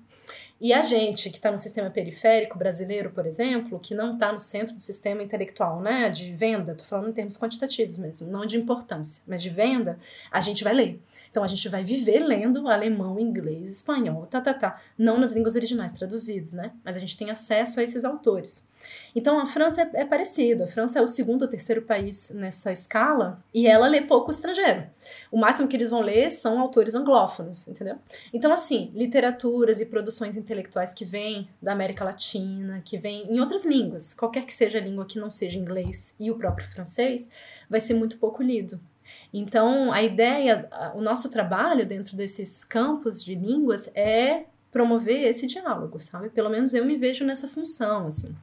E a gente que está no sistema periférico brasileiro, por exemplo, que não está no centro do sistema intelectual, né, de venda, tô falando em termos quantitativos mesmo, não de importância, mas de venda, a gente vai ler. Então a gente vai viver lendo alemão, inglês, espanhol, tá, tá, tá. Não nas línguas originais traduzidos, né? Mas a gente tem acesso a esses autores. Então a França é, é parecido. A França é o segundo ou terceiro país nessa escala e ela lê pouco estrangeiro. O máximo que eles vão ler são autores anglófonos, entendeu? Então, assim, literaturas e produções intelectuais que vêm da América Latina, que vêm em outras línguas, qualquer que seja a língua que não seja inglês e o próprio francês, vai ser muito pouco lido. Então, a ideia, o nosso trabalho dentro desses campos de línguas é promover esse diálogo, sabe? Pelo menos eu me vejo nessa função, assim,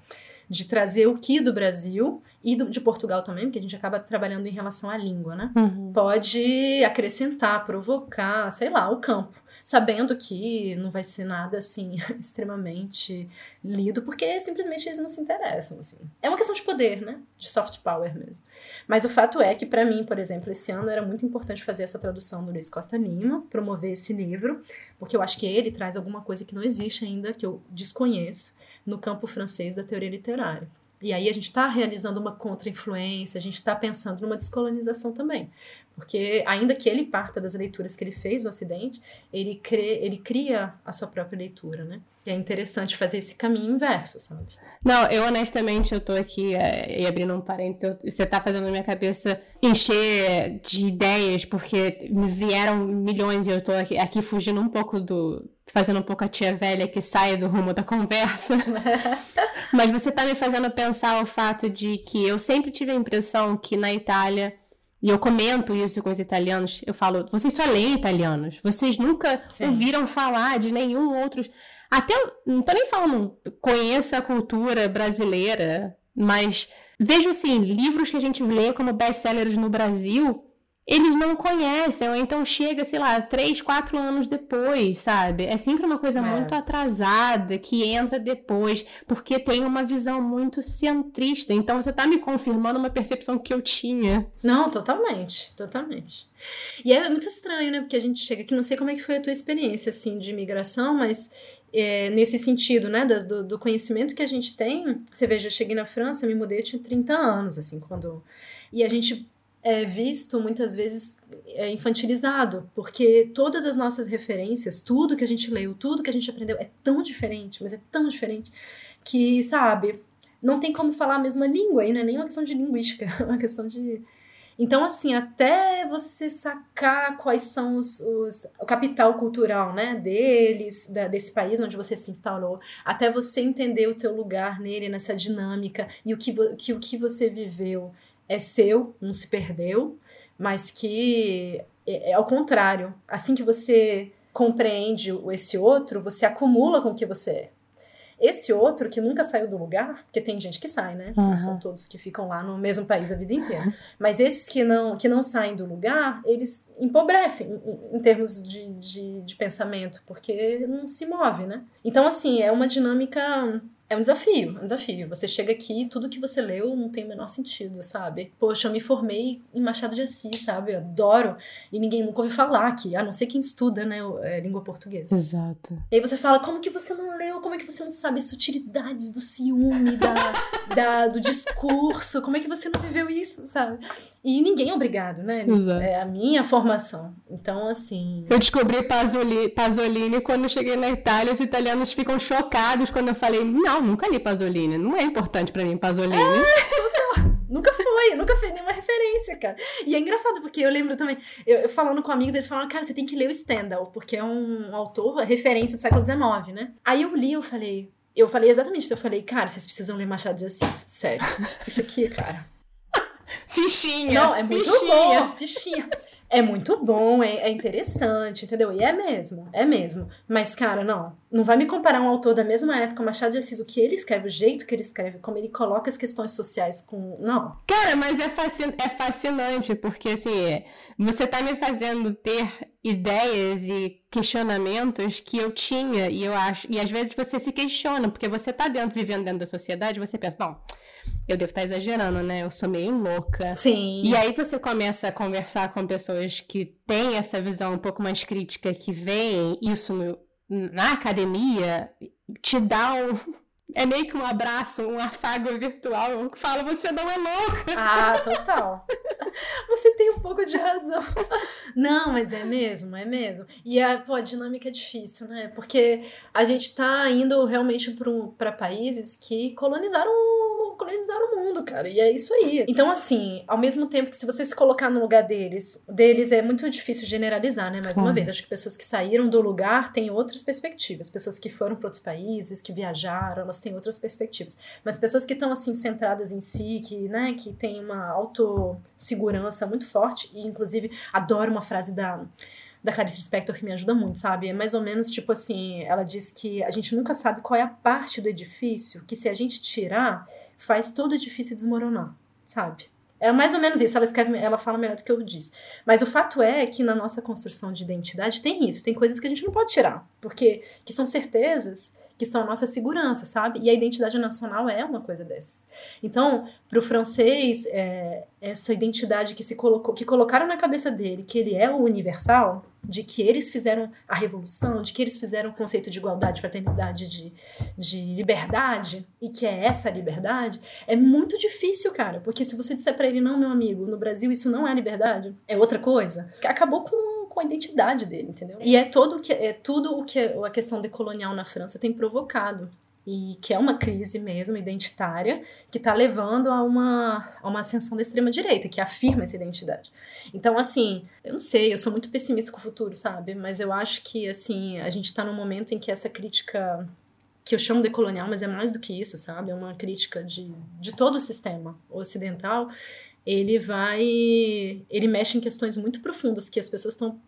de trazer o que do Brasil e do, de Portugal também, porque a gente acaba trabalhando em relação à língua, né? Uhum. Pode acrescentar, provocar, sei lá, o campo sabendo que não vai ser nada assim extremamente lido, porque simplesmente eles não se interessam, assim. É uma questão de poder, né? De soft power mesmo. Mas o fato é que para mim, por exemplo, esse ano era muito importante fazer essa tradução do Luiz Costa Lima, promover esse livro, porque eu acho que ele traz alguma coisa que não existe ainda, que eu desconheço no campo francês da teoria literária. E aí a gente está realizando uma contra-influência, a gente está pensando numa descolonização também. Porque, ainda que ele parta das leituras que ele fez no Ocidente, ele, crê, ele cria a sua própria leitura, né? E é interessante fazer esse caminho inverso, sabe? Não, eu honestamente, eu tô aqui, é, e abrindo um parênteses, eu, você tá fazendo a minha cabeça encher de ideias, porque me vieram milhões e eu tô aqui, aqui fugindo um pouco do, fazendo um pouco a tia velha que sai do rumo da conversa. Mas você tá me fazendo pensar o fato de que eu sempre tive a impressão que na Itália e eu comento isso com os italianos. Eu falo, vocês só leem italianos. Vocês nunca Sim. ouviram falar de nenhum outro. Até, não tô nem falando, conheça a cultura brasileira, mas vejo assim, livros que a gente lê como best-sellers no Brasil eles não conhecem, ou então chega, sei lá, três, quatro anos depois, sabe? É sempre uma coisa é. muito atrasada, que entra depois, porque tem uma visão muito centrista. Então você tá me confirmando uma percepção que eu tinha. Não, totalmente, totalmente. E é muito estranho, né? Porque a gente chega aqui, não sei como é que foi a tua experiência, assim, de imigração, mas é, nesse sentido, né, do, do conhecimento que a gente tem. Você veja, eu cheguei na França, me mudei, eu tinha 30 anos, assim, quando... E a gente é visto muitas vezes é infantilizado, porque todas as nossas referências, tudo que a gente leu, tudo que a gente aprendeu é tão diferente, mas é tão diferente que, sabe, não tem como falar a mesma língua, e não é nem uma questão de linguística, é uma questão de. Então, assim, até você sacar quais são os, os o capital cultural, né, deles, da, desse país onde você se instalou, até você entender o teu lugar nele, nessa dinâmica, e o que, que o que você viveu é seu, não se perdeu, mas que é, é ao contrário. Assim que você compreende esse outro, você acumula com o que você é. Esse outro que nunca saiu do lugar, porque tem gente que sai, né? Uhum. Não são todos que ficam lá no mesmo país a vida inteira. Mas esses que não, que não saem do lugar, eles empobrecem em, em termos de, de, de pensamento, porque não se move, né? Então, assim, é uma dinâmica é um desafio, é um desafio. Você chega aqui e tudo que você leu não tem o menor sentido, sabe? Poxa, eu me formei em Machado de Assis, sabe? Eu adoro. E ninguém nunca ouviu falar aqui, a não ser quem estuda, né, é, língua portuguesa. Exato. E aí você fala, como que você não leu? Como é que você não sabe as sutilidades do ciúme, da, da, do discurso? Como é que você não viveu isso, sabe? E ninguém é obrigado, né? Exato. É a minha formação. Então, assim... Eu descobri Pasolini, Pasolini quando cheguei na Itália, os italianos ficam chocados quando eu falei, não, não, nunca li Pasolini. Não é importante para mim Pasolini. É, nunca foi, nunca fez nenhuma referência, cara. E é engraçado, porque eu lembro também, eu, eu falando com amigos, eles falaram, cara, você tem que ler o Stendhal, porque é um autor, referência do século XIX, né? Aí eu li, eu falei, eu falei exatamente isso, eu falei, cara, vocês precisam ler Machado de Assis, sério. Isso aqui, cara. fichinha. Não, é muito fichinha. bom, fichinha. É muito bom, é, é, interessante, entendeu? E é mesmo, é mesmo. Mas, cara, não. Não vai me comparar um autor da mesma época, Machado de Assis, o que ele escreve, o jeito que ele escreve, como ele coloca as questões sociais com. Não. Cara, mas é, fascin é fascinante, porque, assim, você tá me fazendo ter ideias e questionamentos que eu tinha, e eu acho. E às vezes você se questiona, porque você tá dentro, vivendo dentro da sociedade, você pensa, não eu devo estar exagerando, né? Eu sou meio louca. Sim. E aí você começa a conversar com pessoas que têm essa visão um pouco mais crítica, que veem isso no, na academia, te dá um, é meio que um abraço, um afago virtual que fala, você não é louca. Ah, total. você tem um pouco de razão. Não, mas é mesmo, é mesmo. E a, pô, a dinâmica é difícil, né? Porque a gente tá indo realmente para países que colonizaram colonizaram o mundo, cara. E é isso aí. Então, assim, ao mesmo tempo que se você se colocar no lugar deles, deles é muito difícil generalizar, né? Mais uma vez, acho que pessoas que saíram do lugar têm outras perspectivas. Pessoas que foram para outros países, que viajaram, elas têm outras perspectivas. Mas pessoas que estão, assim, centradas em si, que, né, que têm uma autossegurança muito forte, e inclusive adoro uma frase da da Clarice Lispector que me ajuda muito, sabe? É mais ou menos tipo assim, ela diz que a gente nunca sabe qual é a parte do edifício que se a gente tirar, faz todo edifício desmoronar, sabe? É mais ou menos isso, ela escreve, ela fala melhor do que eu disse. Mas o fato é que na nossa construção de identidade tem isso, tem coisas que a gente não pode tirar, porque que são certezas que são a nossa segurança, sabe? E a identidade nacional é uma coisa dessas. Então, para o francês, é, essa identidade que se colocou, que colocaram na cabeça dele, que ele é o universal, de que eles fizeram a revolução, de que eles fizeram o conceito de igualdade, fraternidade, de, de liberdade, e que é essa liberdade, é muito difícil, cara, porque se você disser para ele, não, meu amigo, no Brasil isso não é liberdade, é outra coisa, acabou com com a identidade dele, entendeu? E é todo que é tudo o que a questão decolonial na França tem provocado e que é uma crise mesmo identitária que está levando a uma, a uma ascensão da extrema direita que afirma essa identidade. Então, assim, eu não sei, eu sou muito pessimista com o futuro, sabe? Mas eu acho que assim a gente está num momento em que essa crítica que eu chamo de colonial, mas é mais do que isso, sabe? É uma crítica de, de todo o sistema ocidental. Ele vai. Ele mexe em questões muito profundas que as pessoas estão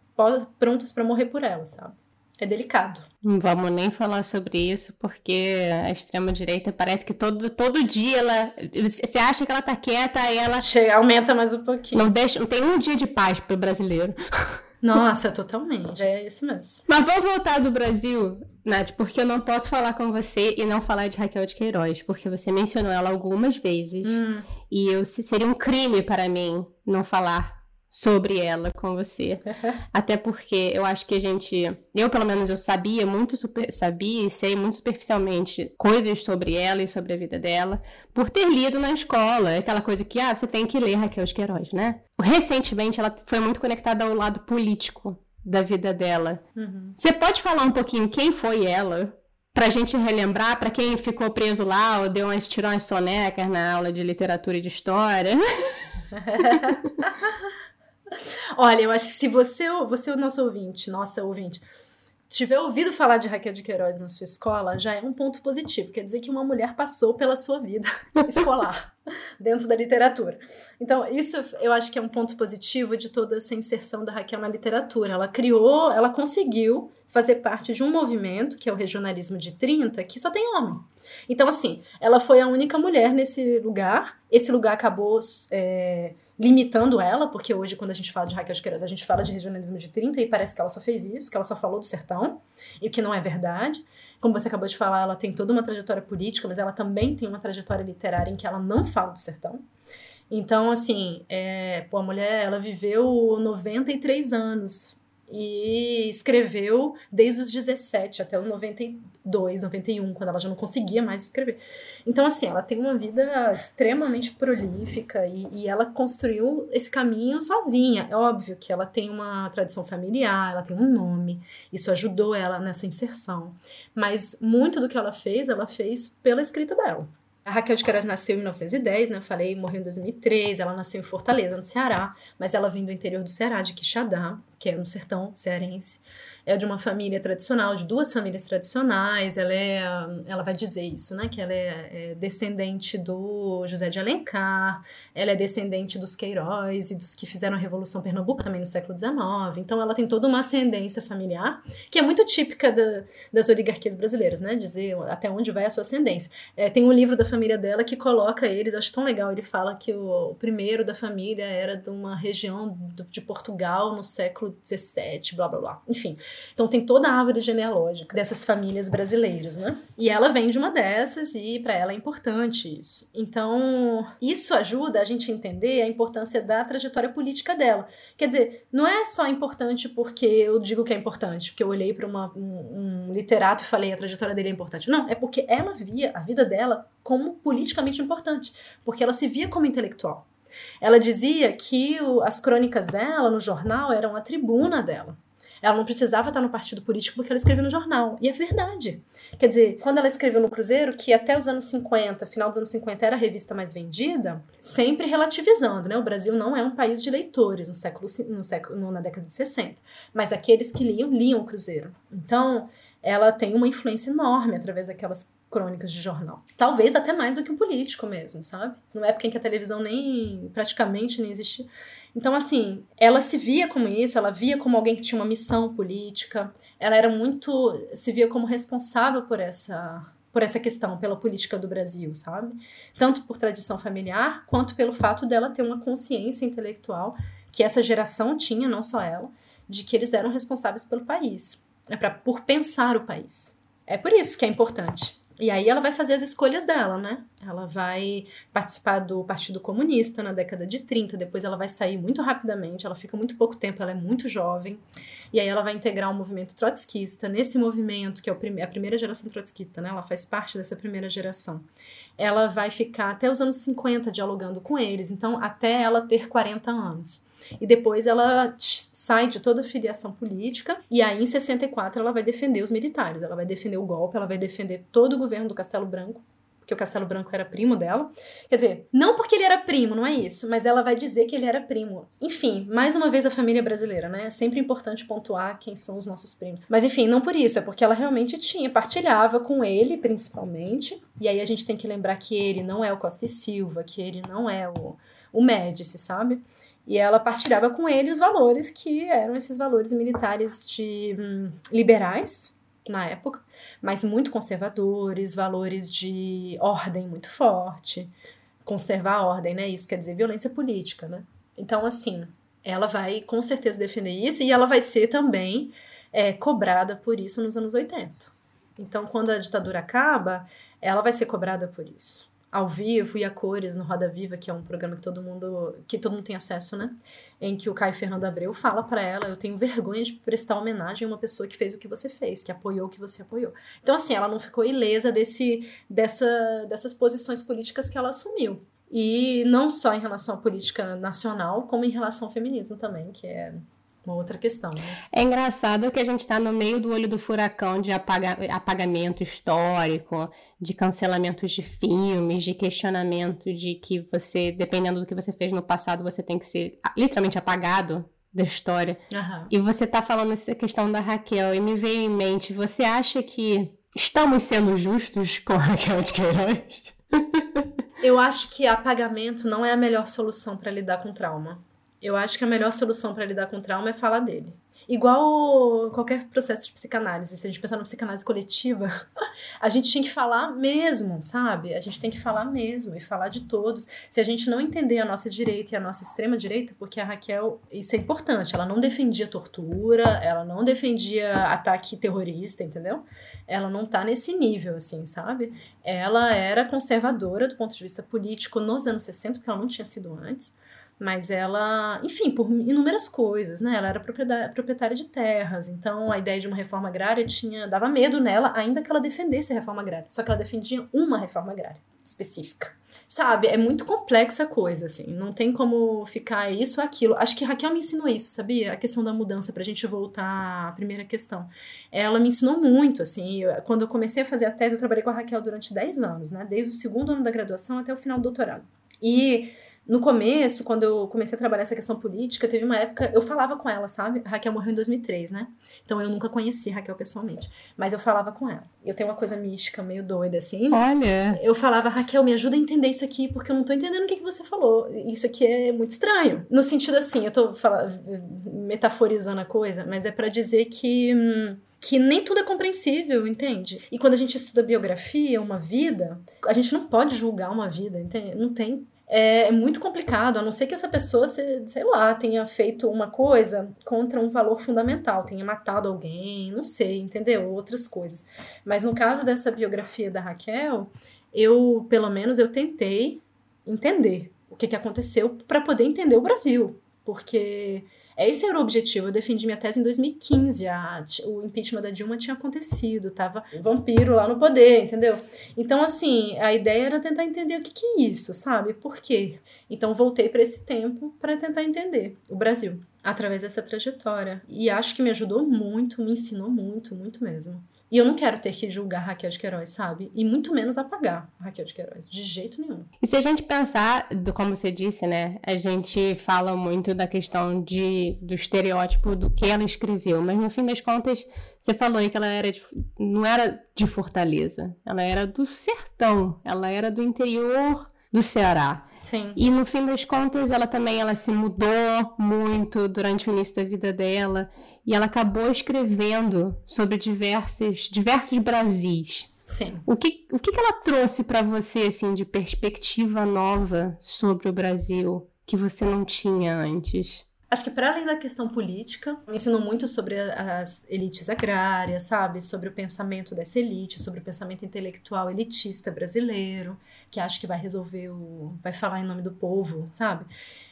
prontas para morrer por ela, sabe? É delicado. Não vamos nem falar sobre isso, porque a extrema-direita parece que todo, todo dia ela. Você acha que ela tá quieta, aí ela. Chega, aumenta mais um pouquinho. Não, deixa, não tem um dia de paz pro brasileiro. Nossa, totalmente. É isso mesmo. Mas vamos voltar do Brasil, Nath, porque eu não posso falar com você e não falar de Raquel de Queiroz, porque você mencionou ela algumas vezes. Hum. E eu, seria um crime para mim não falar sobre ela com você. Até porque eu acho que a gente, eu pelo menos eu sabia muito super, sabia e sei muito superficialmente coisas sobre ela e sobre a vida dela por ter lido na escola, aquela coisa que ah, você tem que ler Raquel de Queiroz, né? Recentemente ela foi muito conectada ao lado político da vida dela. Uhum. Você pode falar um pouquinho quem foi ela? Pra gente relembrar, para quem ficou preso lá ou deu umas tirões sonecas na aula de literatura e de história. Olha, eu acho que se você, você é o nosso ouvinte, nossa ouvinte, tiver ouvido falar de Raquel de Queiroz na sua escola, já é um ponto positivo. Quer dizer que uma mulher passou pela sua vida escolar, dentro da literatura. Então, isso eu acho que é um ponto positivo de toda essa inserção da Raquel na literatura. Ela criou, ela conseguiu fazer parte de um movimento, que é o regionalismo de 30, que só tem homem. Então, assim, ela foi a única mulher nesse lugar. Esse lugar acabou. É, limitando ela, porque hoje, quando a gente fala de Raquel de Queiroz, a gente fala de regionalismo de 30 e parece que ela só fez isso, que ela só falou do sertão, e que não é verdade. Como você acabou de falar, ela tem toda uma trajetória política, mas ela também tem uma trajetória literária em que ela não fala do sertão. Então, assim, é, pô, a mulher, ela viveu 93 anos e escreveu desde os 17 até os 92, 91, quando ela já não conseguia mais escrever. Então, assim, ela tem uma vida extremamente prolífica e, e, ela construiu esse caminho sozinha. É óbvio que ela tem uma tradição familiar, ela tem um nome, isso ajudou ela nessa inserção. Mas muito do que ela fez, ela fez pela escrita dela. A Raquel de Queiroz nasceu em 1910, né? Eu falei, morreu em 2003. Ela nasceu em Fortaleza, no Ceará, mas ela vem do interior do Ceará, de Quixadá, que é no sertão cearense é de uma família tradicional, de duas famílias tradicionais. Ela é, ela vai dizer isso, né? Que ela é, é descendente do José de Alencar, ela é descendente dos Queiroz e dos que fizeram a Revolução Pernambuco também no século XIX. Então ela tem toda uma ascendência familiar que é muito típica da, das oligarquias brasileiras, né? Dizer até onde vai a sua ascendência. É, tem um livro da família dela que coloca eles, acho tão legal. Ele fala que o, o primeiro da família era de uma região do, de Portugal no século XVII, blá blá blá. Enfim, então tem toda a árvore genealógica dessas famílias brasileiras, né? E ela vem de uma dessas e para ela é importante isso. Então, isso ajuda a gente a entender a importância da trajetória política dela. Quer dizer, não é só importante porque eu digo que é importante, porque eu olhei para um, um literato e falei a trajetória dele é importante. Não, é porque ela via a vida dela como politicamente importante, porque ela se via como intelectual. Ela dizia que o, as crônicas dela no jornal eram a tribuna dela. Ela não precisava estar no partido político porque ela escreveu no jornal. E é verdade. Quer dizer, quando ela escreveu no Cruzeiro, que até os anos 50, final dos anos 50, era a revista mais vendida, sempre relativizando, né? O Brasil não é um país de leitores no século, no século na década de 60. Mas aqueles que liam, liam o Cruzeiro. Então, ela tem uma influência enorme através daquelas crônicas de jornal. Talvez até mais do que um político mesmo, sabe? Numa época em que a televisão nem praticamente nem existia. Então, assim, ela se via como isso, ela via como alguém que tinha uma missão política, ela era muito. se via como responsável por essa. Por essa questão, pela política do Brasil, sabe? Tanto por tradição familiar, quanto pelo fato dela ter uma consciência intelectual que essa geração tinha, não só ela, de que eles eram responsáveis pelo país, é pra, por pensar o país. É por isso que é importante. E aí ela vai fazer as escolhas dela, né? Ela vai participar do Partido Comunista na década de 30, depois ela vai sair muito rapidamente, ela fica muito pouco tempo, ela é muito jovem. E aí ela vai integrar o movimento trotskista. Nesse movimento, que é a primeira geração trotskista, né? Ela faz parte dessa primeira geração. Ela vai ficar até os anos 50 dialogando com eles, então até ela ter 40 anos. E depois ela sai de toda a filiação política, e aí em 64 ela vai defender os militares, ela vai defender o golpe, ela vai defender todo o governo do Castelo Branco, porque o Castelo Branco era primo dela. Quer dizer, não porque ele era primo, não é isso, mas ela vai dizer que ele era primo. Enfim, mais uma vez a família brasileira, né? É sempre importante pontuar quem são os nossos primos. Mas enfim, não por isso, é porque ela realmente tinha, partilhava com ele, principalmente. E aí a gente tem que lembrar que ele não é o Costa e Silva, que ele não é o, o Médici, sabe? E ela partilhava com ele os valores que eram esses valores militares de hum, liberais na época, mas muito conservadores, valores de ordem muito forte, conservar a ordem, né? Isso quer dizer violência política, né? Então, assim, ela vai com certeza defender isso e ela vai ser também é, cobrada por isso nos anos 80. Então, quando a ditadura acaba, ela vai ser cobrada por isso ao vivo e a cores no Roda Viva, que é um programa que todo mundo que todo mundo tem acesso, né? Em que o Caio Fernando Abreu fala para ela: "Eu tenho vergonha de prestar homenagem a uma pessoa que fez o que você fez, que apoiou o que você apoiou". Então assim, ela não ficou ilesa desse dessa dessas posições políticas que ela assumiu. E não só em relação à política nacional, como em relação ao feminismo também, que é uma outra questão. Né? É engraçado que a gente está no meio do olho do furacão de apaga apagamento histórico, de cancelamentos de filmes, de questionamento de que você, dependendo do que você fez no passado, você tem que ser literalmente apagado da história. Uhum. E você está falando essa questão da Raquel, e me veio em mente, você acha que estamos sendo justos com Raquel de Queiroz? Eu acho que apagamento não é a melhor solução para lidar com trauma. Eu acho que a melhor solução para lidar com trauma é falar dele. Igual qualquer processo de psicanálise, se a gente pensar na psicanálise coletiva, a gente tinha que falar mesmo, sabe? A gente tem que falar mesmo e falar de todos. Se a gente não entender a nossa direita e a nossa extrema direita, porque a Raquel, isso é importante, ela não defendia tortura, ela não defendia ataque terrorista, entendeu? Ela não tá nesse nível, assim, sabe? Ela era conservadora do ponto de vista político nos anos 60, porque ela não tinha sido antes mas ela, enfim, por inúmeras coisas, né? Ela era proprietária de terras, então a ideia de uma reforma agrária tinha dava medo nela, ainda que ela defendesse a reforma agrária. Só que ela defendia uma reforma agrária específica. Sabe, é muito complexa a coisa, assim, não tem como ficar isso ou aquilo. Acho que Raquel me ensinou isso, sabia? A questão da mudança, pra gente voltar à primeira questão. Ela me ensinou muito, assim, quando eu comecei a fazer a tese, eu trabalhei com a Raquel durante 10 anos, né? Desde o segundo ano da graduação até o final do doutorado. E no começo, quando eu comecei a trabalhar essa questão política, teve uma época, eu falava com ela, sabe? A Raquel morreu em 2003, né? Então eu nunca conheci Raquel pessoalmente, mas eu falava com ela. Eu tenho uma coisa mística, meio doida, assim. Olha! Eu falava, Raquel, me ajuda a entender isso aqui, porque eu não tô entendendo o que, que você falou. Isso aqui é muito estranho. No sentido assim, eu tô falando, metaforizando a coisa, mas é para dizer que. Hum, que nem tudo é compreensível, entende? E quando a gente estuda biografia, uma vida, a gente não pode julgar uma vida, entende? Não tem é, é muito complicado, a não ser que essa pessoa, sei lá, tenha feito uma coisa contra um valor fundamental, tenha matado alguém, não sei, entendeu? Outras coisas. Mas no caso dessa biografia da Raquel, eu, pelo menos, eu tentei entender o que, que aconteceu para poder entender o Brasil, porque esse era o objetivo. Eu defendi minha tese em 2015. A, o impeachment da Dilma tinha acontecido, tava vampiro lá no poder, entendeu? Então, assim, a ideia era tentar entender o que, que é isso, sabe? Por quê? Então, voltei para esse tempo para tentar entender o Brasil através dessa trajetória. E acho que me ajudou muito, me ensinou muito, muito mesmo. E eu não quero ter que julgar Raquel de Queiroz, sabe? E muito menos apagar Raquel de Queiroz, de jeito nenhum. E se a gente pensar, do, como você disse, né? A gente fala muito da questão de, do estereótipo do que ela escreveu, mas no fim das contas, você falou aí que ela era de, não era de Fortaleza, ela era do sertão, ela era do interior do Ceará. Sim. E no fim das contas, ela também ela se mudou muito durante o início da vida dela e ela acabou escrevendo sobre diversos diversos Brasis. Sim. O que, o que ela trouxe para você assim de perspectiva nova sobre o Brasil que você não tinha antes? Acho que para além da questão política, me ensinou muito sobre as elites agrárias, sabe? Sobre o pensamento dessa elite, sobre o pensamento intelectual elitista brasileiro, que acha que vai resolver o. vai falar em nome do povo, sabe?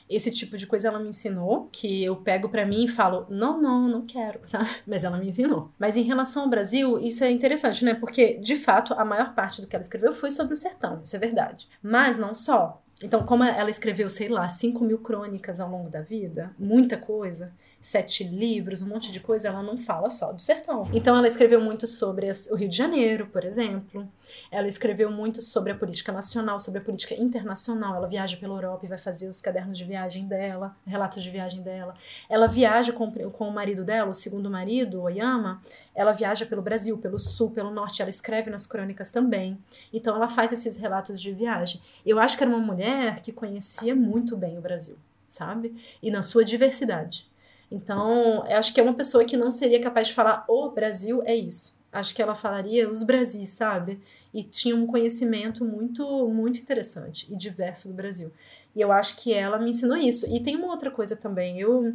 Esse tipo de coisa ela me ensinou, que eu pego para mim e falo, não, não, não quero, sabe? Mas ela me ensinou. Mas em relação ao Brasil, isso é interessante, né? Porque, de fato, a maior parte do que ela escreveu foi sobre o sertão, isso é verdade. Mas não só. Então, como ela escreveu, sei lá, 5 mil crônicas ao longo da vida, muita coisa, sete livros, um monte de coisa, ela não fala só do sertão. Então ela escreveu muito sobre o Rio de Janeiro, por exemplo. Ela escreveu muito sobre a política nacional, sobre a política internacional. Ela viaja pela Europa e vai fazer os cadernos de viagem dela, relatos de viagem dela. Ela viaja com, com o marido dela, o segundo marido, Oyama. Ela viaja pelo Brasil, pelo sul, pelo norte. Ela escreve nas crônicas também. Então ela faz esses relatos de viagem. Eu acho que era uma mulher que conhecia muito bem o Brasil, sabe? E na sua diversidade. Então, acho que é uma pessoa que não seria capaz de falar o Brasil é isso. Acho que ela falaria os Brasis, sabe? E tinha um conhecimento muito, muito interessante e diverso do Brasil. E eu acho que ela me ensinou isso. E tem uma outra coisa também. Eu,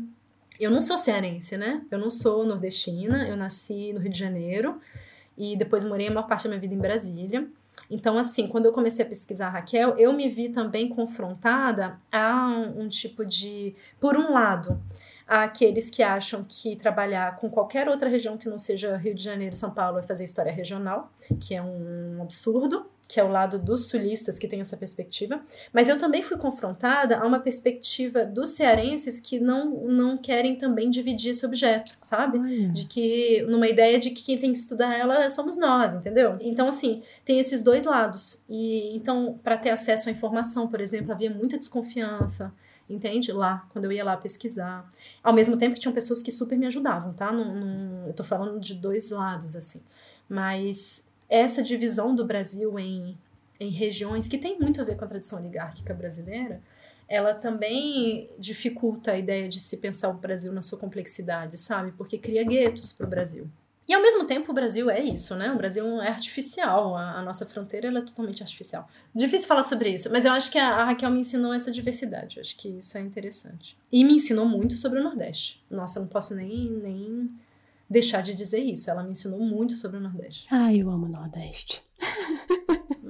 eu não sou cearense, né? Eu não sou nordestina. Eu nasci no Rio de Janeiro e depois morei a maior parte da minha vida em Brasília. Então, assim, quando eu comecei a pesquisar a Raquel, eu me vi também confrontada a um, um tipo de. Por um lado, àqueles que acham que trabalhar com qualquer outra região que não seja Rio de Janeiro e São Paulo é fazer história regional, que é um absurdo, que é o lado dos sulistas que tem essa perspectiva, mas eu também fui confrontada a uma perspectiva dos cearenses que não, não querem também dividir esse objeto, sabe? De que, numa ideia de que quem tem que estudar ela somos nós, entendeu? Então, assim, tem esses dois lados. E então, para ter acesso à informação, por exemplo, havia muita desconfiança entende? Lá, quando eu ia lá pesquisar. Ao mesmo tempo que tinham pessoas que super me ajudavam, tá? Num, num, eu tô falando de dois lados, assim. Mas essa divisão do Brasil em, em regiões, que tem muito a ver com a tradição oligárquica brasileira, ela também dificulta a ideia de se pensar o Brasil na sua complexidade, sabe? Porque cria guetos para o Brasil. E ao mesmo tempo o Brasil é isso, né? O Brasil é artificial, a, a nossa fronteira é totalmente artificial. Difícil falar sobre isso, mas eu acho que a, a, Raquel me ensinou essa diversidade, eu acho que isso é interessante. E me ensinou muito sobre o Nordeste. Nossa, eu não posso nem, nem deixar de dizer isso. Ela me ensinou muito sobre o Nordeste. Ah, eu amo o Nordeste.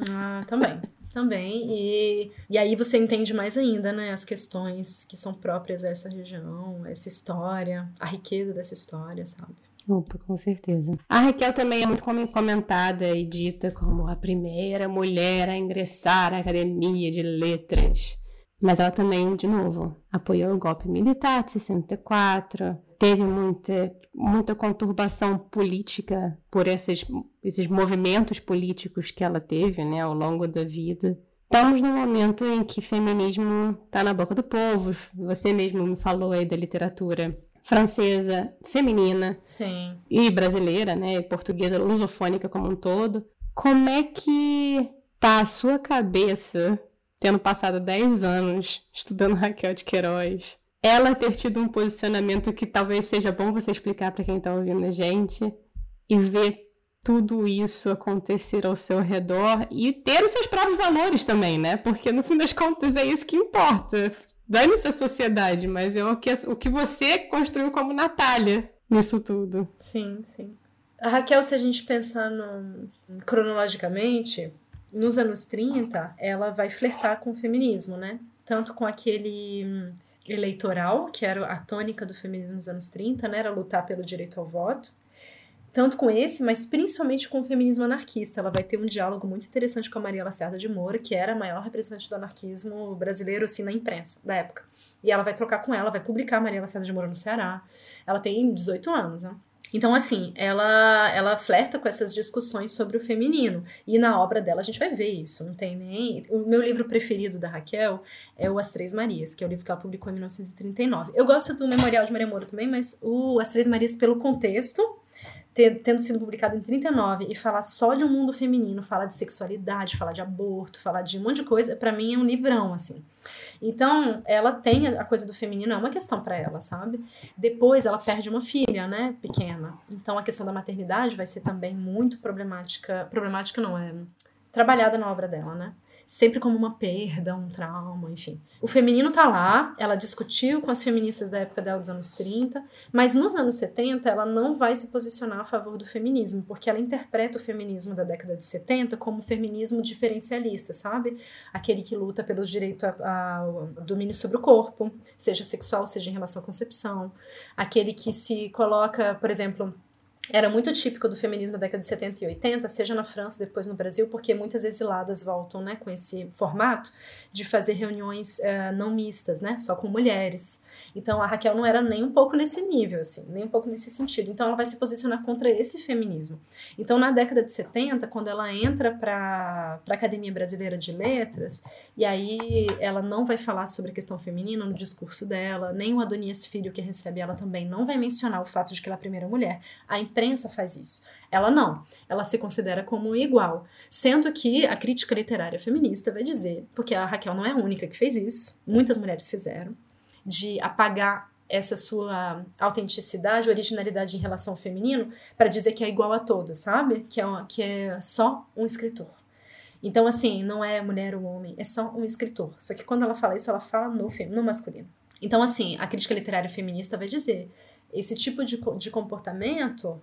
ah, também. Também. E, e aí você entende mais ainda, né? As questões que são próprias a essa região, essa história, a riqueza dessa história, sabe? Opa, com certeza. A Raquel também é muito comentada e dita como a primeira mulher a ingressar à Academia de Letras. Mas ela também, de novo, apoiou o golpe militar de 64, teve muita, muita conturbação política por esses, esses movimentos políticos que ela teve né, ao longo da vida. Estamos num momento em que feminismo está na boca do povo. Você mesmo me falou aí da literatura francesa, feminina Sim. e brasileira, né, portuguesa, lusofônica como um todo. Como é que tá a sua cabeça tendo passado 10 anos estudando Raquel de Queiroz, ela ter tido um posicionamento que talvez seja bom você explicar para quem está ouvindo a gente e ver tudo isso acontecer ao seu redor e ter os seus próprios valores também, né? Porque no fim das contas é isso que importa. Dane-se a sociedade, mas é o que, o que você construiu como Natália nisso tudo. Sim, sim. A Raquel, se a gente pensar no, cronologicamente, nos anos 30, ela vai flertar com o feminismo, né? Tanto com aquele hum, eleitoral, que era a tônica do feminismo nos anos 30, né? Era lutar pelo direito ao voto. Tanto com esse, mas principalmente com o feminismo anarquista. Ela vai ter um diálogo muito interessante com a Maria Lacerda de Moura, que era a maior representante do anarquismo brasileiro, assim, na imprensa da época. E ela vai trocar com ela, vai publicar a Maria Lacerda de Moura no Ceará. Ela tem 18 anos, né? Então, assim, ela, ela flerta com essas discussões sobre o feminino. E na obra dela a gente vai ver isso. Não tem nem. O meu livro preferido da Raquel é o As Três Marias, que é o livro que ela publicou em 1939. Eu gosto do Memorial de Maria Moura também, mas o As Três Marias, pelo contexto, tendo sido publicado em 39 e falar só de um mundo feminino, falar de sexualidade, falar de aborto, falar de um monte de coisa, para mim é um livrão, assim. Então, ela tem a coisa do feminino, é uma questão para ela, sabe? Depois ela perde uma filha, né, pequena. Então, a questão da maternidade vai ser também muito problemática. Problemática não, é trabalhada na obra dela, né? Sempre como uma perda, um trauma, enfim. O feminino tá lá, ela discutiu com as feministas da época dela dos anos 30, mas nos anos 70 ela não vai se posicionar a favor do feminismo, porque ela interpreta o feminismo da década de 70 como feminismo diferencialista, sabe? Aquele que luta pelos direitos ao domínio sobre o corpo, seja sexual, seja em relação à concepção, aquele que se coloca, por exemplo, era muito típico do feminismo da década de 70 e 80, seja na França, depois no Brasil, porque muitas exiladas voltam né, com esse formato de fazer reuniões uh, não mistas, né, só com mulheres. Então a Raquel não era nem um pouco nesse nível, assim, nem um pouco nesse sentido. Então ela vai se posicionar contra esse feminismo. Então na década de 70, quando ela entra para a Academia Brasileira de Letras, e aí ela não vai falar sobre a questão feminina no discurso dela, nem o Adonias Filho que recebe ela também não vai mencionar o fato de que ela é a primeira mulher. A imprensa faz isso. Ela não. Ela se considera como igual. Sendo que a crítica literária feminista vai dizer, porque a Raquel não é a única que fez isso, muitas mulheres fizeram, de apagar essa sua autenticidade, originalidade em relação ao feminino, para dizer que é igual a todos, sabe? Que é, uma, que é só um escritor. Então, assim, não é mulher ou homem, é só um escritor. Só que quando ela fala isso, ela fala no, no masculino. Então, assim, a crítica literária feminista vai dizer: esse tipo de, de comportamento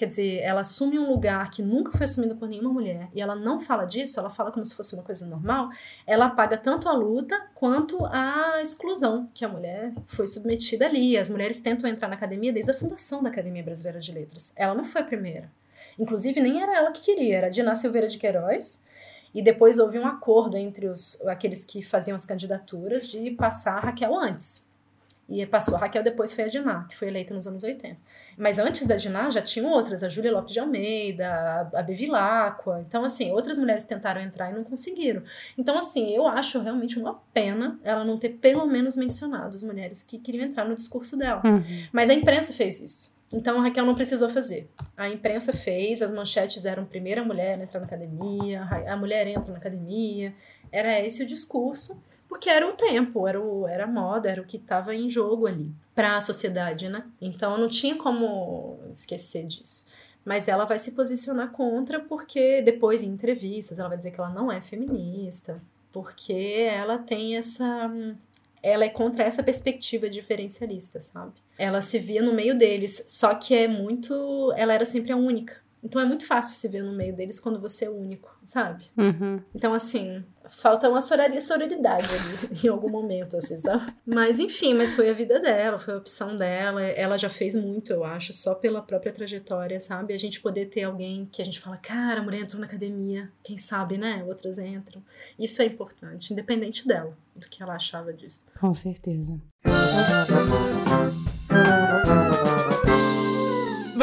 Quer dizer, ela assume um lugar que nunca foi assumido por nenhuma mulher e ela não fala disso, ela fala como se fosse uma coisa normal, ela apaga tanto a luta quanto a exclusão que a mulher foi submetida ali. As mulheres tentam entrar na academia desde a fundação da Academia Brasileira de Letras. Ela não foi a primeira. Inclusive, nem era ela que queria, era Dina Silveira de Queiroz E depois houve um acordo entre os, aqueles que faziam as candidaturas de passar a Raquel antes. E passou a Raquel, depois foi a Diná, que foi eleita nos anos 80. Mas antes da Diná já tinham outras, a Júlia Lopes de Almeida, a Bevilacqua. Então, assim, outras mulheres tentaram entrar e não conseguiram. Então, assim, eu acho realmente uma pena ela não ter pelo menos mencionado as mulheres que queriam entrar no discurso dela. Uhum. Mas a imprensa fez isso. Então a Raquel não precisou fazer. A imprensa fez, as manchetes eram primeira mulher a entrar na academia, a mulher entra na academia. Era esse o discurso porque era o tempo, era, o, era a moda, era o que estava em jogo ali para a sociedade, né? Então não tinha como esquecer disso. Mas ela vai se posicionar contra porque depois em entrevistas ela vai dizer que ela não é feminista, porque ela tem essa ela é contra essa perspectiva diferencialista, sabe? Ela se via no meio deles, só que é muito, ela era sempre a única. Então é muito fácil se ver no meio deles quando você é único, sabe? Uhum. Então, assim, falta uma sororidade ali em algum momento, assim, sabe? Mas enfim, mas foi a vida dela, foi a opção dela. Ela já fez muito, eu acho, só pela própria trajetória, sabe? A gente poder ter alguém que a gente fala, cara, a mulher entrou na academia, quem sabe, né? Outras entram. Isso é importante, independente dela, do que ela achava disso. Com certeza.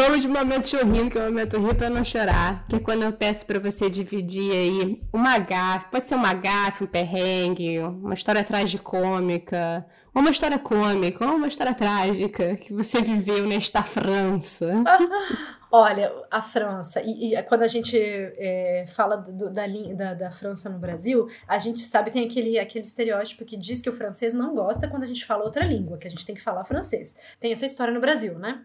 Vamos de momento chorrindo, que é o momento rir pra não chorar. Que é quando eu peço pra você dividir aí uma gafe, pode ser uma gafe, um perrengue, uma história tragicômica, ou uma história cômica, ou uma história trágica que você viveu nesta França. Olha, a França, e, e quando a gente é, fala do, da, da, da, França no Brasil, a gente sabe, tem aquele, aquele estereótipo que diz que o francês não gosta quando a gente fala outra língua, que a gente tem que falar francês. Tem essa história no Brasil, né?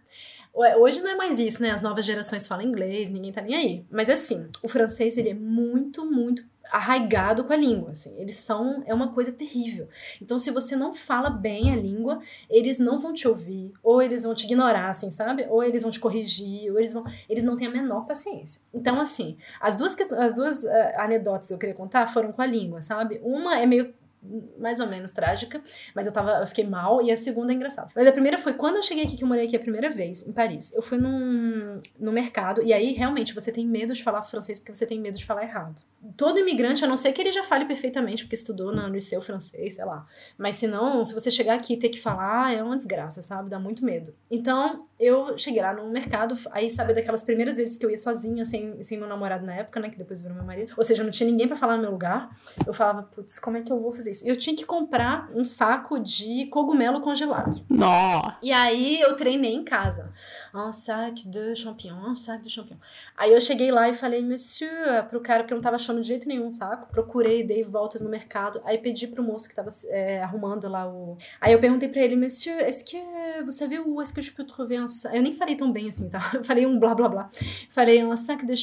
Hoje não é mais isso, né? As novas gerações falam inglês, ninguém tá nem aí. Mas assim, o francês ele é muito, muito arraigado com a língua, assim. Eles são é uma coisa terrível. Então, se você não fala bem a língua, eles não vão te ouvir, ou eles vão te ignorar, assim, sabe? Ou eles vão te corrigir, ou eles vão eles não têm a menor paciência. Então, assim, as duas as duas uh, anedotas que eu queria contar foram com a língua, sabe? Uma é meio mais ou menos trágica, mas eu tava, eu fiquei mal, e a segunda é engraçada. Mas a primeira foi quando eu cheguei aqui, que eu morei aqui a primeira vez, em Paris. Eu fui num, no mercado, e aí realmente você tem medo de falar francês porque você tem medo de falar errado. Todo imigrante, a não ser que ele já fale perfeitamente, porque estudou no liceu francês, sei lá. Mas se não, se você chegar aqui e ter que falar, é uma desgraça, sabe? Dá muito medo. Então, eu cheguei lá no mercado, aí sabe daquelas primeiras vezes que eu ia sozinha, sem, sem meu namorado na época, né? Que depois virou meu marido. Ou seja, não tinha ninguém para falar no meu lugar. Eu falava, putz, como é que eu vou fazer isso? Eu tinha que comprar um saco de cogumelo congelado. Nó. E aí eu treinei em casa. Un sac de champignon, un sac de champignon. Aí eu cheguei lá e falei, monsieur, pro cara, que eu não tava achando de jeito nenhum um saco. Procurei, dei voltas no mercado. Aí pedi pro moço que tava é, arrumando lá o. Aí eu perguntei pra ele, monsieur, est-ce que você viu est-ce que je peux trouver un? Eu nem falei tão bem assim, tá? falei um blá blá blá. Falei un sac de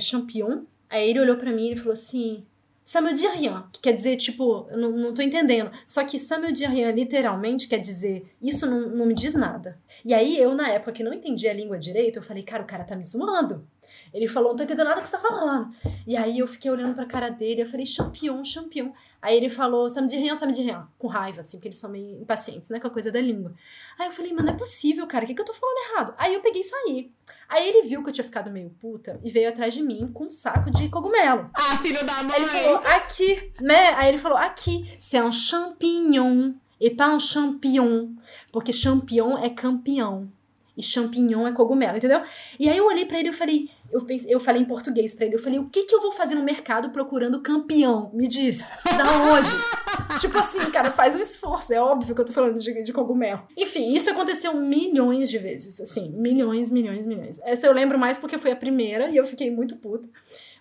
champignon. Aí ele olhou para mim e falou assim: Ça me dit rien, que quer dizer, tipo, eu não, não tô entendendo. Só que ça me dit rien, literalmente, quer dizer, isso não, não me diz nada. E aí, eu, na época que não entendia a língua direito, eu falei, cara, o cara tá me zoando. Ele falou, não tô entendendo nada que você tá falando. E aí, eu fiquei olhando pra cara dele, eu falei, champion, champion. Aí ele falou, ça me dit rien, ça me dit rien. Com raiva, assim, porque eles são meio impacientes, né, com a coisa da língua. Aí eu falei, mas não é possível, cara, o que, que eu tô falando errado? Aí eu peguei e saí. Aí ele viu que eu tinha ficado meio puta e veio atrás de mim com um saco de cogumelo. Ah, filho da mãe! Ele falou, aqui, né? Aí ele falou, aqui, c'est un champignon et pas un champignon. Porque champignon é campeão e champignon é cogumelo, entendeu? E aí eu olhei para ele e falei, eu, pensei, eu falei em português para ele, eu falei, o que que eu vou fazer no mercado procurando campeão? Me diz, da onde? tipo assim, cara, faz um esforço, é óbvio que eu tô falando de, de cogumelo. Enfim, isso aconteceu milhões de vezes, assim, milhões, milhões, milhões. Essa eu lembro mais porque foi a primeira e eu fiquei muito puta.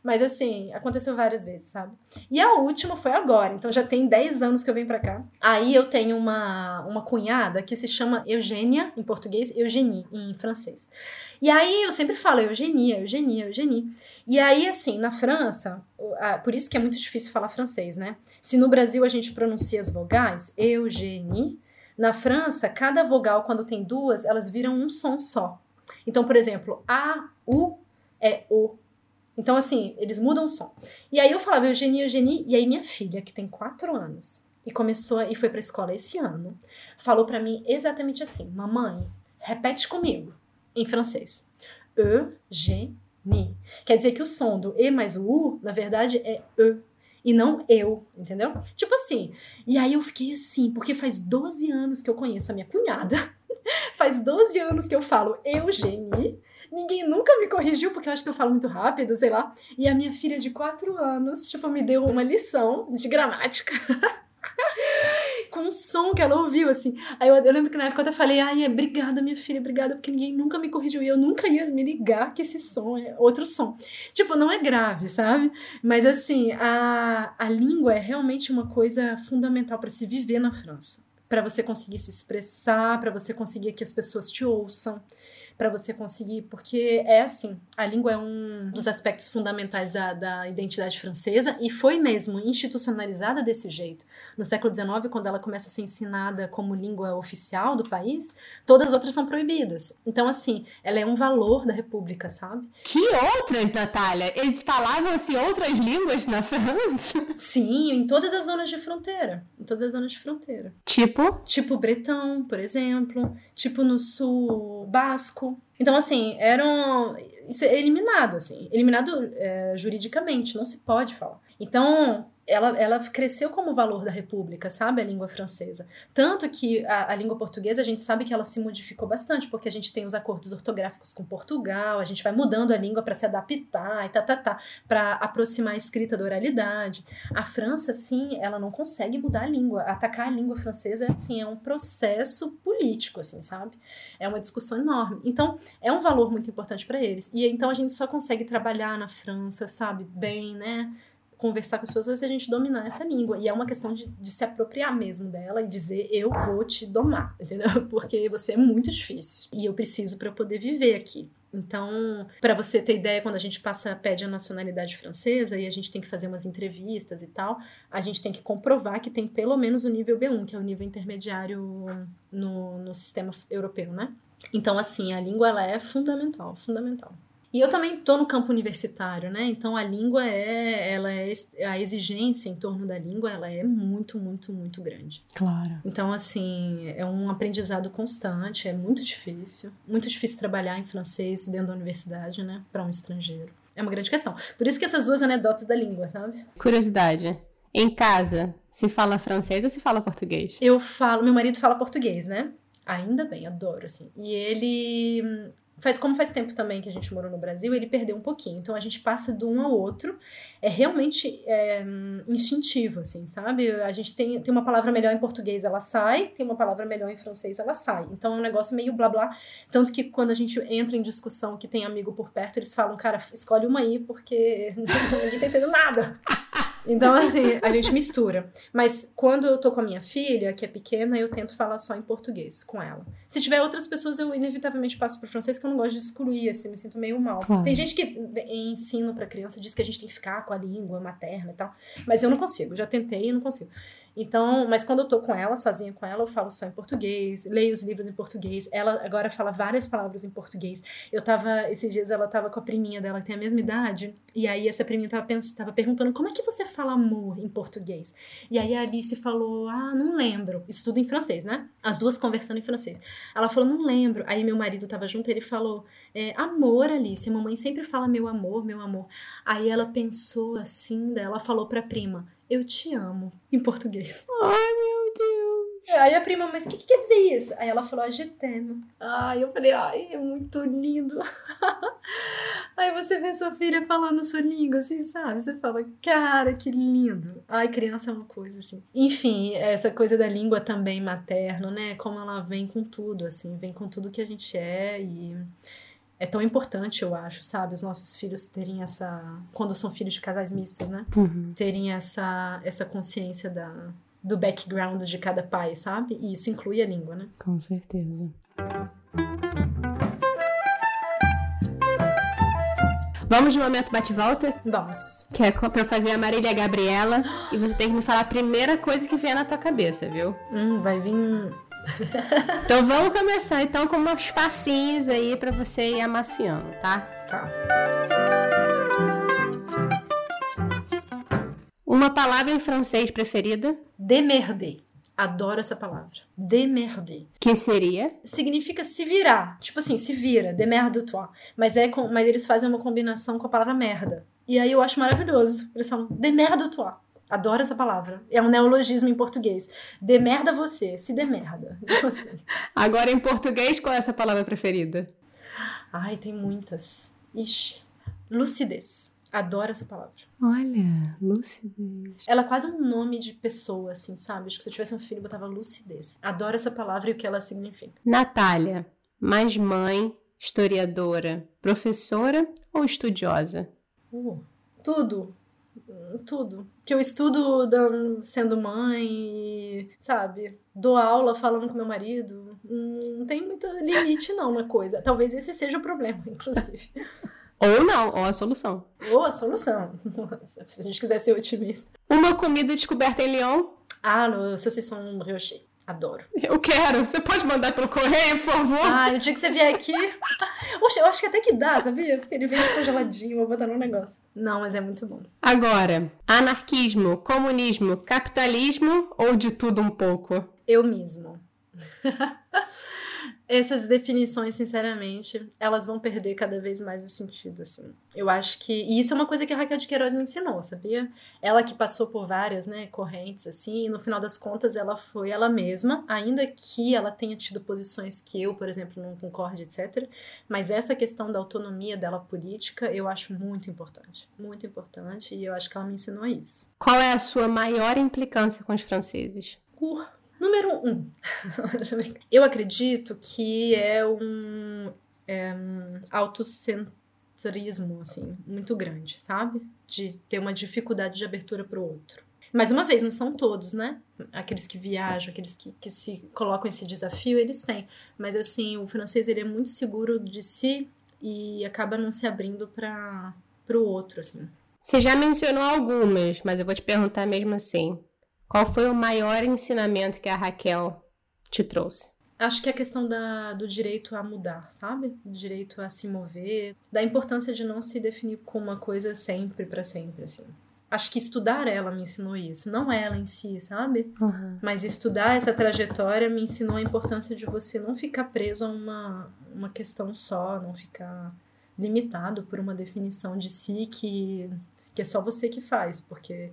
Mas assim, aconteceu várias vezes, sabe? E a última foi agora, então já tem 10 anos que eu venho pra cá. Aí eu tenho uma, uma cunhada que se chama Eugênia, em português, Eugenie, em francês. E aí eu sempre falo Eugenia, Eugenia, Eugenie. E aí, assim, na França, por isso que é muito difícil falar francês, né? Se no Brasil a gente pronuncia as vogais, Eugenie, na França, cada vogal, quando tem duas, elas viram um som só. Então, por exemplo, A, U é O. Então, assim, eles mudam o som. E aí eu falava Eugenie, Eugenie, e aí minha filha, que tem quatro anos, e começou e foi pra escola esse ano, falou para mim exatamente assim: Mamãe, repete comigo, em francês. Eugenie. Ni. Quer dizer que o som do E mais o U, na verdade, é E e não eu, entendeu? Tipo assim. E aí eu fiquei assim, porque faz 12 anos que eu conheço a minha cunhada. faz 12 anos que eu falo Eugenie. Ninguém nunca me corrigiu, porque eu acho que eu falo muito rápido, sei lá. E a minha filha de 4 anos, tipo, me deu uma lição de gramática. com um som que ela ouviu, assim. Aí eu, eu, lembro que na época eu até falei, ai, é, obrigada, minha filha, obrigada, porque ninguém nunca me corrigiu e eu nunca ia me ligar que esse som é outro som. Tipo, não é grave, sabe? Mas assim, a, a língua é realmente uma coisa fundamental para se viver na França. Para você conseguir se expressar, para você conseguir que as pessoas te ouçam para você conseguir, porque é assim, a língua é um dos aspectos fundamentais da, da identidade francesa e foi mesmo institucionalizada desse jeito. No século XIX, quando ela começa a ser ensinada como língua oficial do país, todas as outras são proibidas. Então, assim, ela é um valor da república, sabe? Que outras, Natália? Eles falavam assim outras línguas na França? Sim, em todas as zonas de fronteira. Em todas as zonas de fronteira. Tipo? Tipo bretão, por exemplo. Tipo no sul basco então, assim, eram. Isso é eliminado, assim. Eliminado é, juridicamente, não se pode falar. Então, ela, ela cresceu como valor da República, sabe? A língua francesa. Tanto que a, a, língua portuguesa, a gente sabe que ela se modificou bastante, porque a gente tem os acordos ortográficos com Portugal, a gente vai mudando a língua para se adaptar e tá, tá, tá, para aproximar a escrita da oralidade. A França, sim, ela não consegue mudar a língua. Atacar a língua francesa, assim, é um processo político, assim, sabe? É uma discussão enorme. Então, é um valor muito importante para eles. E então a gente só consegue trabalhar na França, sabe, bem, né? Conversar com as pessoas e a gente dominar essa língua. E é uma questão de, de, se apropriar mesmo dela e dizer eu vou te domar, entendeu? Porque você é muito difícil e eu preciso para poder viver aqui. Então, para você ter ideia, quando a gente passa pede a nacionalidade francesa e a gente tem que fazer umas entrevistas e tal, a gente tem que comprovar que tem pelo menos o nível B1, que é o nível intermediário no, no sistema europeu, né? Então, assim, a língua ela é fundamental, fundamental. E eu também estou no campo universitário, né? Então a língua é, ela é a exigência em torno da língua, ela é muito, muito, muito grande. Claro. Então assim é um aprendizado constante, é muito difícil, muito difícil trabalhar em francês dentro da universidade, né? Para um estrangeiro. É uma grande questão. Por isso que essas duas anedotas da língua, sabe? Curiosidade. Em casa, se fala francês ou se fala português? Eu falo, meu marido fala português, né? Ainda bem, adoro, assim. E ele faz como faz tempo também que a gente morou no Brasil, ele perdeu um pouquinho. Então a gente passa de um ao outro. É realmente é, instintivo, assim, sabe? A gente tem, tem uma palavra melhor em português, ela sai, tem uma palavra melhor em francês, ela sai. Então é um negócio meio blá blá. Tanto que quando a gente entra em discussão que tem amigo por perto, eles falam, cara, escolhe uma aí, porque ninguém tá entendendo nada. Então, assim, a gente mistura. Mas quando eu tô com a minha filha, que é pequena, eu tento falar só em português com ela. Se tiver outras pessoas, eu inevitavelmente passo pro francês, que eu não gosto de excluir, assim, me sinto meio mal. Claro. Tem gente que em ensino pra criança diz que a gente tem que ficar com a língua materna e tal. Mas eu não consigo, já tentei e não consigo. Então, mas quando eu tô com ela, sozinha com ela, eu falo só em português, leio os livros em português. Ela agora fala várias palavras em português. Eu tava, esses dias ela tava com a priminha dela, que tem a mesma idade, e aí essa priminha tava, tava perguntando como é que você fala amor em português. E aí a Alice falou: Ah, não lembro. Isso tudo em francês, né? As duas conversando em francês. Ela falou: Não lembro. Aí meu marido tava junto, ele falou: é, Amor, Alice, mamãe sempre fala meu amor, meu amor. Aí ela pensou assim, ela falou pra prima: eu te amo, em português. Ai, meu Deus. Aí a prima, mas o que, que, quer dizer isso? Aí ela falou, je t'aime. Ai, eu falei, ai, é muito lindo. Aí você vê sua filha falando sua língua, assim, sabe? Você fala, cara, que lindo. Ai, criança é uma coisa, assim. Enfim, essa coisa da língua também materno, né? Como ela vem com tudo, assim, vem com tudo que a gente é e é tão importante, eu acho, sabe? Os nossos filhos terem essa. Quando são filhos de casais mistos, né? Uhum. Terem essa, essa consciência da, do background de cada pai, sabe? E isso inclui a língua, né? Com certeza. Vamos de momento bate-volta? Vamos. Que é pra fazer a Marília Gabriela. e você tem que me falar a primeira coisa que vier na tua cabeça, viu? Hum, vai vir então vamos começar então com umas passinhos aí para você ir amaciando, tá? Tá. Uma palavra em francês preferida? Demerder. Adoro essa palavra. Demerder. Que seria? Significa se virar. Tipo assim, se vira. Demerde-toi. Mas, é com, mas eles fazem uma combinação com a palavra merda. E aí eu acho maravilhoso. Eles falam, demerde-toi. Adoro essa palavra. É um neologismo em português. Demerda você. Se demerda. Agora, em português, qual é essa palavra preferida? Ai, tem muitas. Ixi. Lucidez. Adoro essa palavra. Olha, lucidez. Ela é quase um nome de pessoa, assim, sabe? Acho que se eu tivesse um filho, eu botava lucidez. Adoro essa palavra e o que ela significa. Natália, mais mãe, historiadora, professora ou estudiosa? Uh, tudo. Tudo. Que eu estudo sendo mãe, sabe? Dou aula falando com meu marido. Não tem muito limite, não, na coisa. Talvez esse seja o problema, inclusive. Ou não, ou a solução. Ou a solução. Nossa, se a gente quiser ser otimista. Uma comida descoberta em Lyon? Ah, no saucisson brioche. Adoro. Eu quero. Você pode mandar pelo correio, por favor? Ah, o dia que você vier aqui. Oxe, eu acho que até que dá, sabia? Porque ele vem congeladinho, vou botar no negócio. Não, mas é muito bom. Agora, anarquismo, comunismo, capitalismo ou de tudo um pouco? Eu mesmo. essas definições, sinceramente, elas vão perder cada vez mais o sentido, assim. Eu acho que... E isso é uma coisa que a Raquel de Queiroz me ensinou, sabia? Ela que passou por várias, né, correntes, assim, e no final das contas ela foi ela mesma, ainda que ela tenha tido posições que eu, por exemplo, não concorde, etc. Mas essa questão da autonomia dela política, eu acho muito importante. Muito importante, e eu acho que ela me ensinou isso. Qual é a sua maior implicância com os franceses? Uh, Número um, eu acredito que é um, é autocentrismo, assim, muito grande, sabe? De ter uma dificuldade de abertura para o outro. Mais uma vez, não são todos, né? Aqueles que viajam, aqueles que, que se colocam esse desafio, eles têm. Mas, assim, o francês, ele é muito seguro de si e acaba não se abrindo para o outro, assim. Você já mencionou algumas, mas eu vou te perguntar mesmo assim. Qual foi o maior ensinamento que a Raquel te trouxe? Acho que é a questão da, do direito a mudar, sabe? Do direito a se mover, da importância de não se definir com uma coisa sempre para sempre, assim. Acho que estudar ela me ensinou isso, não ela em si, sabe? Uhum. Mas estudar essa trajetória me ensinou a importância de você não ficar preso a uma, uma questão só, não ficar limitado por uma definição de si que, que é só você que faz, porque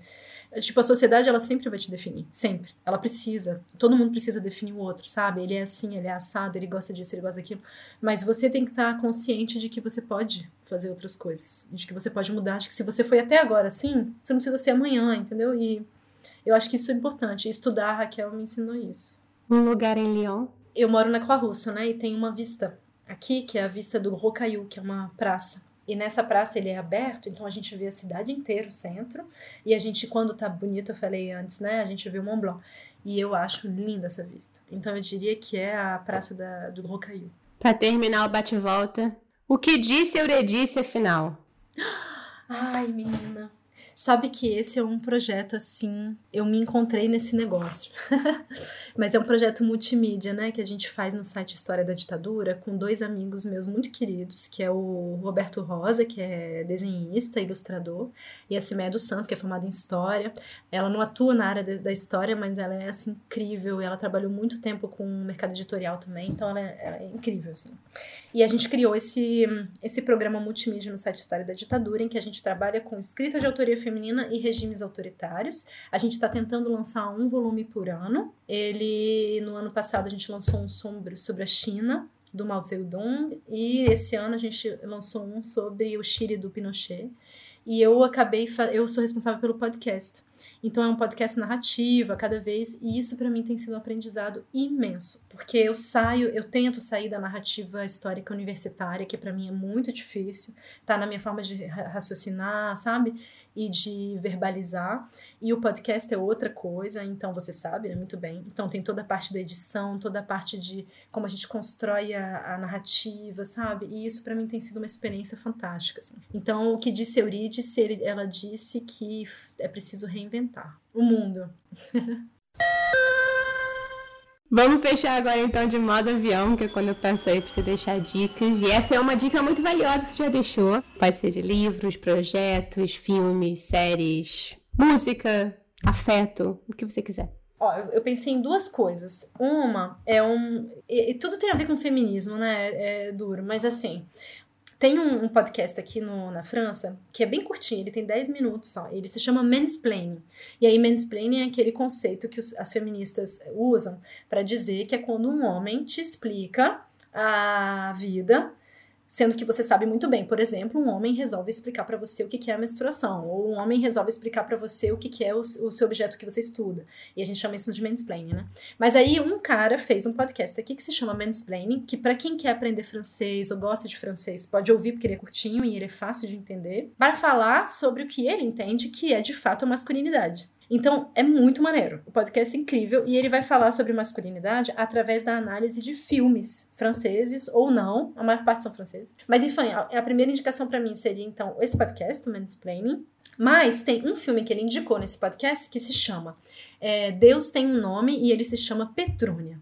Tipo, a sociedade, ela sempre vai te definir. Sempre. Ela precisa. Todo mundo precisa definir o outro, sabe? Ele é assim, ele é assado, ele gosta disso, ele gosta daquilo. Mas você tem que estar consciente de que você pode fazer outras coisas. De que você pode mudar. De que se você foi até agora assim, você não precisa ser amanhã, entendeu? E eu acho que isso é importante. Estudar, a Raquel me ensinou isso. Um lugar em Lyon? Eu moro na Croix-Rousse, né? E tem uma vista aqui, que é a vista do Rocaillou, que é uma praça. E nessa praça ele é aberto, então a gente vê a cidade inteira, o centro. E a gente, quando tá bonito, eu falei antes, né? A gente vê o Mont Blanc. E eu acho linda essa vista. Então eu diria que é a praça da, do Rocaillou. Para terminar o bate-volta, o que disse Euridice afinal? Ai, menina. Sabe que esse é um projeto assim, eu me encontrei nesse negócio. Mas é um projeto multimídia, né, que a gente faz no site História da Ditadura com dois amigos meus muito queridos, que é o Roberto Rosa, que é desenhista, ilustrador, e a Cimé dos Santos, que é formada em História. Ela não atua na área de, da história, mas ela é assim incrível, ela trabalhou muito tempo com o mercado editorial também, então ela é, ela é incrível assim. E a gente criou esse esse programa multimídia no site História da Ditadura, em que a gente trabalha com escrita de autoria feminina e regimes autoritários. A gente está tentando lançar um volume por ano. Ele, no ano passado, a gente lançou um sobre, sobre a China, do Mao Zedong, e esse ano a gente lançou um sobre o Chile do Pinochet. E eu acabei, eu sou responsável pelo podcast. Então é um podcast narrativa cada vez, e isso para mim tem sido um aprendizado imenso, porque eu saio, eu tento sair da narrativa histórica universitária, que para mim é muito difícil, tá na minha forma de raciocinar, sabe? E de verbalizar. E o podcast é outra coisa, então você sabe, né, muito bem. Então tem toda a parte da edição, toda a parte de como a gente constrói a, a narrativa, sabe? E isso para mim tem sido uma experiência fantástica, assim. Então o que disse Eurídice, ela disse que é preciso reinventar o mundo. Vamos fechar agora então de modo avião, que é quando eu peço aí pra você deixar dicas. E essa é uma dica muito valiosa que você já deixou. Pode ser de livros, projetos, filmes, séries, música, afeto, o que você quiser. Ó, eu pensei em duas coisas. Uma é um. E, e tudo tem a ver com feminismo, né? É, é duro, mas assim. Tem um, um, podcast aqui no, na França que é bem curtinho, ele tem 10 minutos só. Ele se chama mansplaining. E aí, mansplaining é aquele conceito que os, as feministas usam para dizer que é quando um homem te explica a vida Sendo que você sabe muito bem, por exemplo, um homem resolve explicar para você o que é a menstruação, ou um homem resolve explicar para você o que é o, seu objeto que você estuda. E a gente chama isso de mansplaining, né? Mas aí um cara fez um podcast aqui que se chama Mansplaining, que para quem quer aprender francês ou gosta de francês, pode ouvir porque ele é curtinho e ele é fácil de entender, para falar sobre o que ele entende que é de fato a masculinidade. Então, é muito maneiro. O podcast é incrível e ele vai falar sobre masculinidade através da análise de filmes franceses ou não, a maior parte são franceses. Mas, enfim, a, primeira indicação para mim seria, então, esse podcast, o Mansplaining. Mas tem um filme que ele indicou nesse podcast que se chama é, Deus tem um nome e ele se chama Petrônia.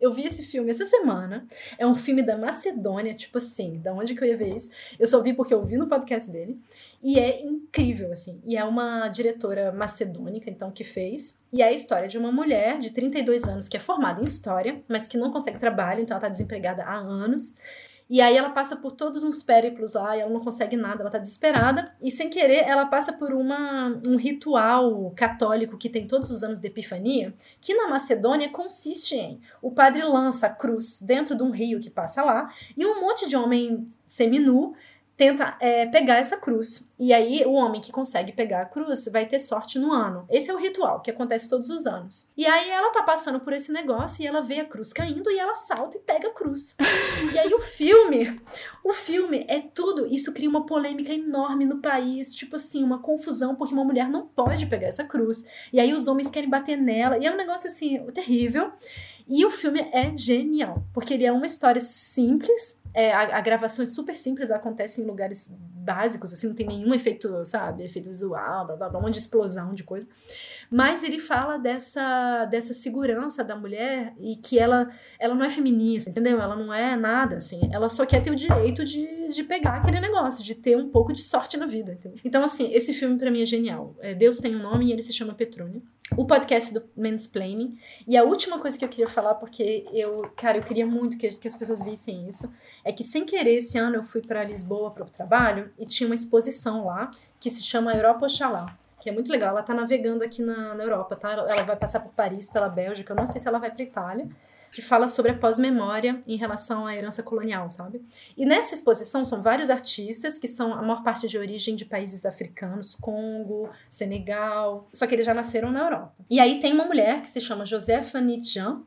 Eu vi esse filme essa semana. É um filme da Macedônia, tipo assim, da onde que eu ia ver isso? Eu só vi porque eu vi no podcast dele. E é incrível, assim. E é uma diretora macedônica, então, que fez. E é a história de uma mulher de 32 anos que é formada em história, mas que não consegue trabalho, então ela tá desempregada há anos. E aí ela passa por todos uns périplos lá e ela não consegue nada, ela tá desesperada. E sem querer, ela passa por uma, um ritual católico que tem todos os anos de Epifania, que na Macedônia consiste em o padre lança a cruz dentro de um rio que passa lá e um monte de homem seminu tenta é, pegar essa cruz. E aí, o homem que consegue pegar a cruz vai ter sorte no ano. Esse é o ritual que acontece todos os anos. E aí, ela tá passando por esse negócio e ela vê a cruz caindo e ela salta e pega a cruz. e aí, o filme, o filme é tudo. Isso cria uma polêmica enorme no país. Tipo assim, uma confusão, porque uma mulher não pode pegar essa cruz. E aí, os homens querem bater nela. E é um negócio assim, terrível. E o filme é genial, porque ele é uma história simples é, a, a, gravação é super simples, acontece em lugares básicos, assim, não tem nenhum efeito, sabe, efeito visual, blá blá blá, um monte de explosão de coisa. Mas ele fala dessa, dessa segurança da mulher e que ela, ela não é feminista, entendeu? Ela não é nada, assim. Ela só quer ter o direito de, de pegar aquele negócio, de ter um pouco de sorte na vida, entendeu? Então, assim, esse filme para mim é genial. É, Deus tem um nome e ele se chama Petrônia o podcast do Mansplaining. E a última coisa que eu queria falar, porque eu, cara, eu queria muito que, que as pessoas vissem isso, é que sem querer esse ano eu fui para Lisboa para o trabalho e tinha uma exposição lá que se chama Europa Oxalá. Que é muito legal, ela tá navegando aqui na, na Europa, tá? Ela vai passar por Paris, pela Bélgica, eu não sei se ela vai para Itália que fala sobre a pós-memória em relação à herança colonial, sabe? E nessa exposição são vários artistas que são a maior parte de origem de países africanos, Congo, Senegal, só que eles já nasceram na Europa. E aí tem uma mulher que se chama Josefa Nitjan,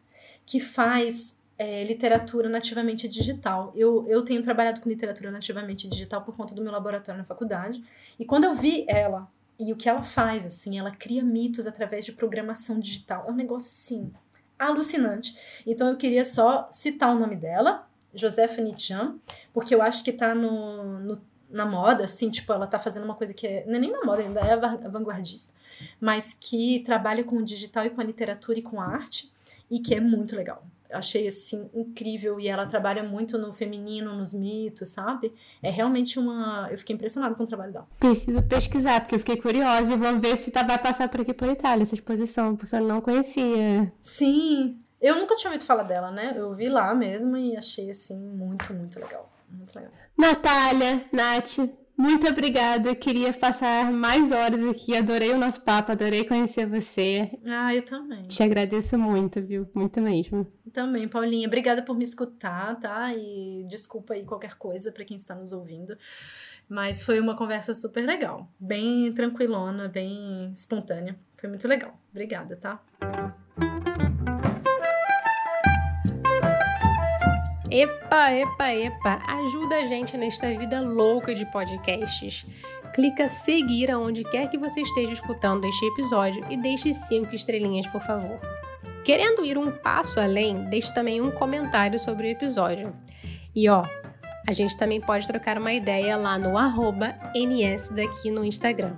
que faz é, literatura nativamente digital. Eu, eu tenho trabalhado com literatura nativamente digital por conta do meu laboratório na faculdade. E quando eu vi ela e o que ela faz, assim, ela cria mitos através de programação digital. É um negócio, assim, alucinante. Então eu queria só citar o nome dela, Josefa Nichan, porque eu acho que tá no, no, na moda, assim, tipo, ela tá fazendo uma coisa que é, não é nem na moda, ainda é vanguardista, mas que trabalha com o digital e com a literatura e com a arte, e que é muito legal achei assim incrível e ela trabalha muito no feminino, nos mitos, sabe? É realmente uma, eu fiquei impressionada com o trabalho dela. Preciso pesquisar porque eu fiquei curiosa e vou ver se tá, vai passar por aqui por Itália essa exposição, porque eu não conhecia. Sim, eu nunca tinha ouvido falar dela, né? Eu vi lá mesmo e achei assim muito, muito legal. Muito legal. Natália, Nath, muito obrigada. Queria passar mais horas aqui. Adorei o nosso papo, adorei conhecer você. Ah, eu também. Te agradeço muito, viu? Muito mesmo. Também, Paulinha. Obrigada por me escutar, tá? E desculpa aí qualquer coisa para quem está nos ouvindo. Mas foi uma conversa super legal. Bem tranquilona, bem espontânea. Foi muito legal. Obrigada, tá? Epa, epa, epa, ajuda a gente nesta vida louca de podcasts. Clica seguir aonde quer que você esteja escutando este episódio e deixe cinco estrelinhas, por favor. Querendo ir um passo além, deixe também um comentário sobre o episódio. E ó, a gente também pode trocar uma ideia lá no arroba NS daqui no Instagram.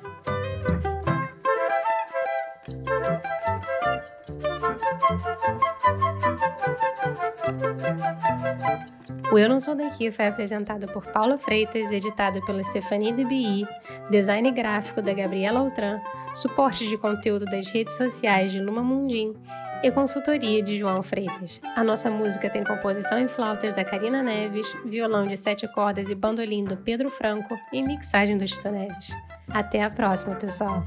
O Eu Não Sou Daqui foi apresentado por Paula Freitas, editado pela Stefanie DBI, design gráfico da Gabriela Outram, suporte de conteúdo das redes sociais de Luma Mundim e consultoria de João Freitas. A nossa música tem composição em flautas da Karina Neves, violão de sete cordas e bandolim do Pedro Franco e mixagem do Chito Neves. Até a próxima, pessoal!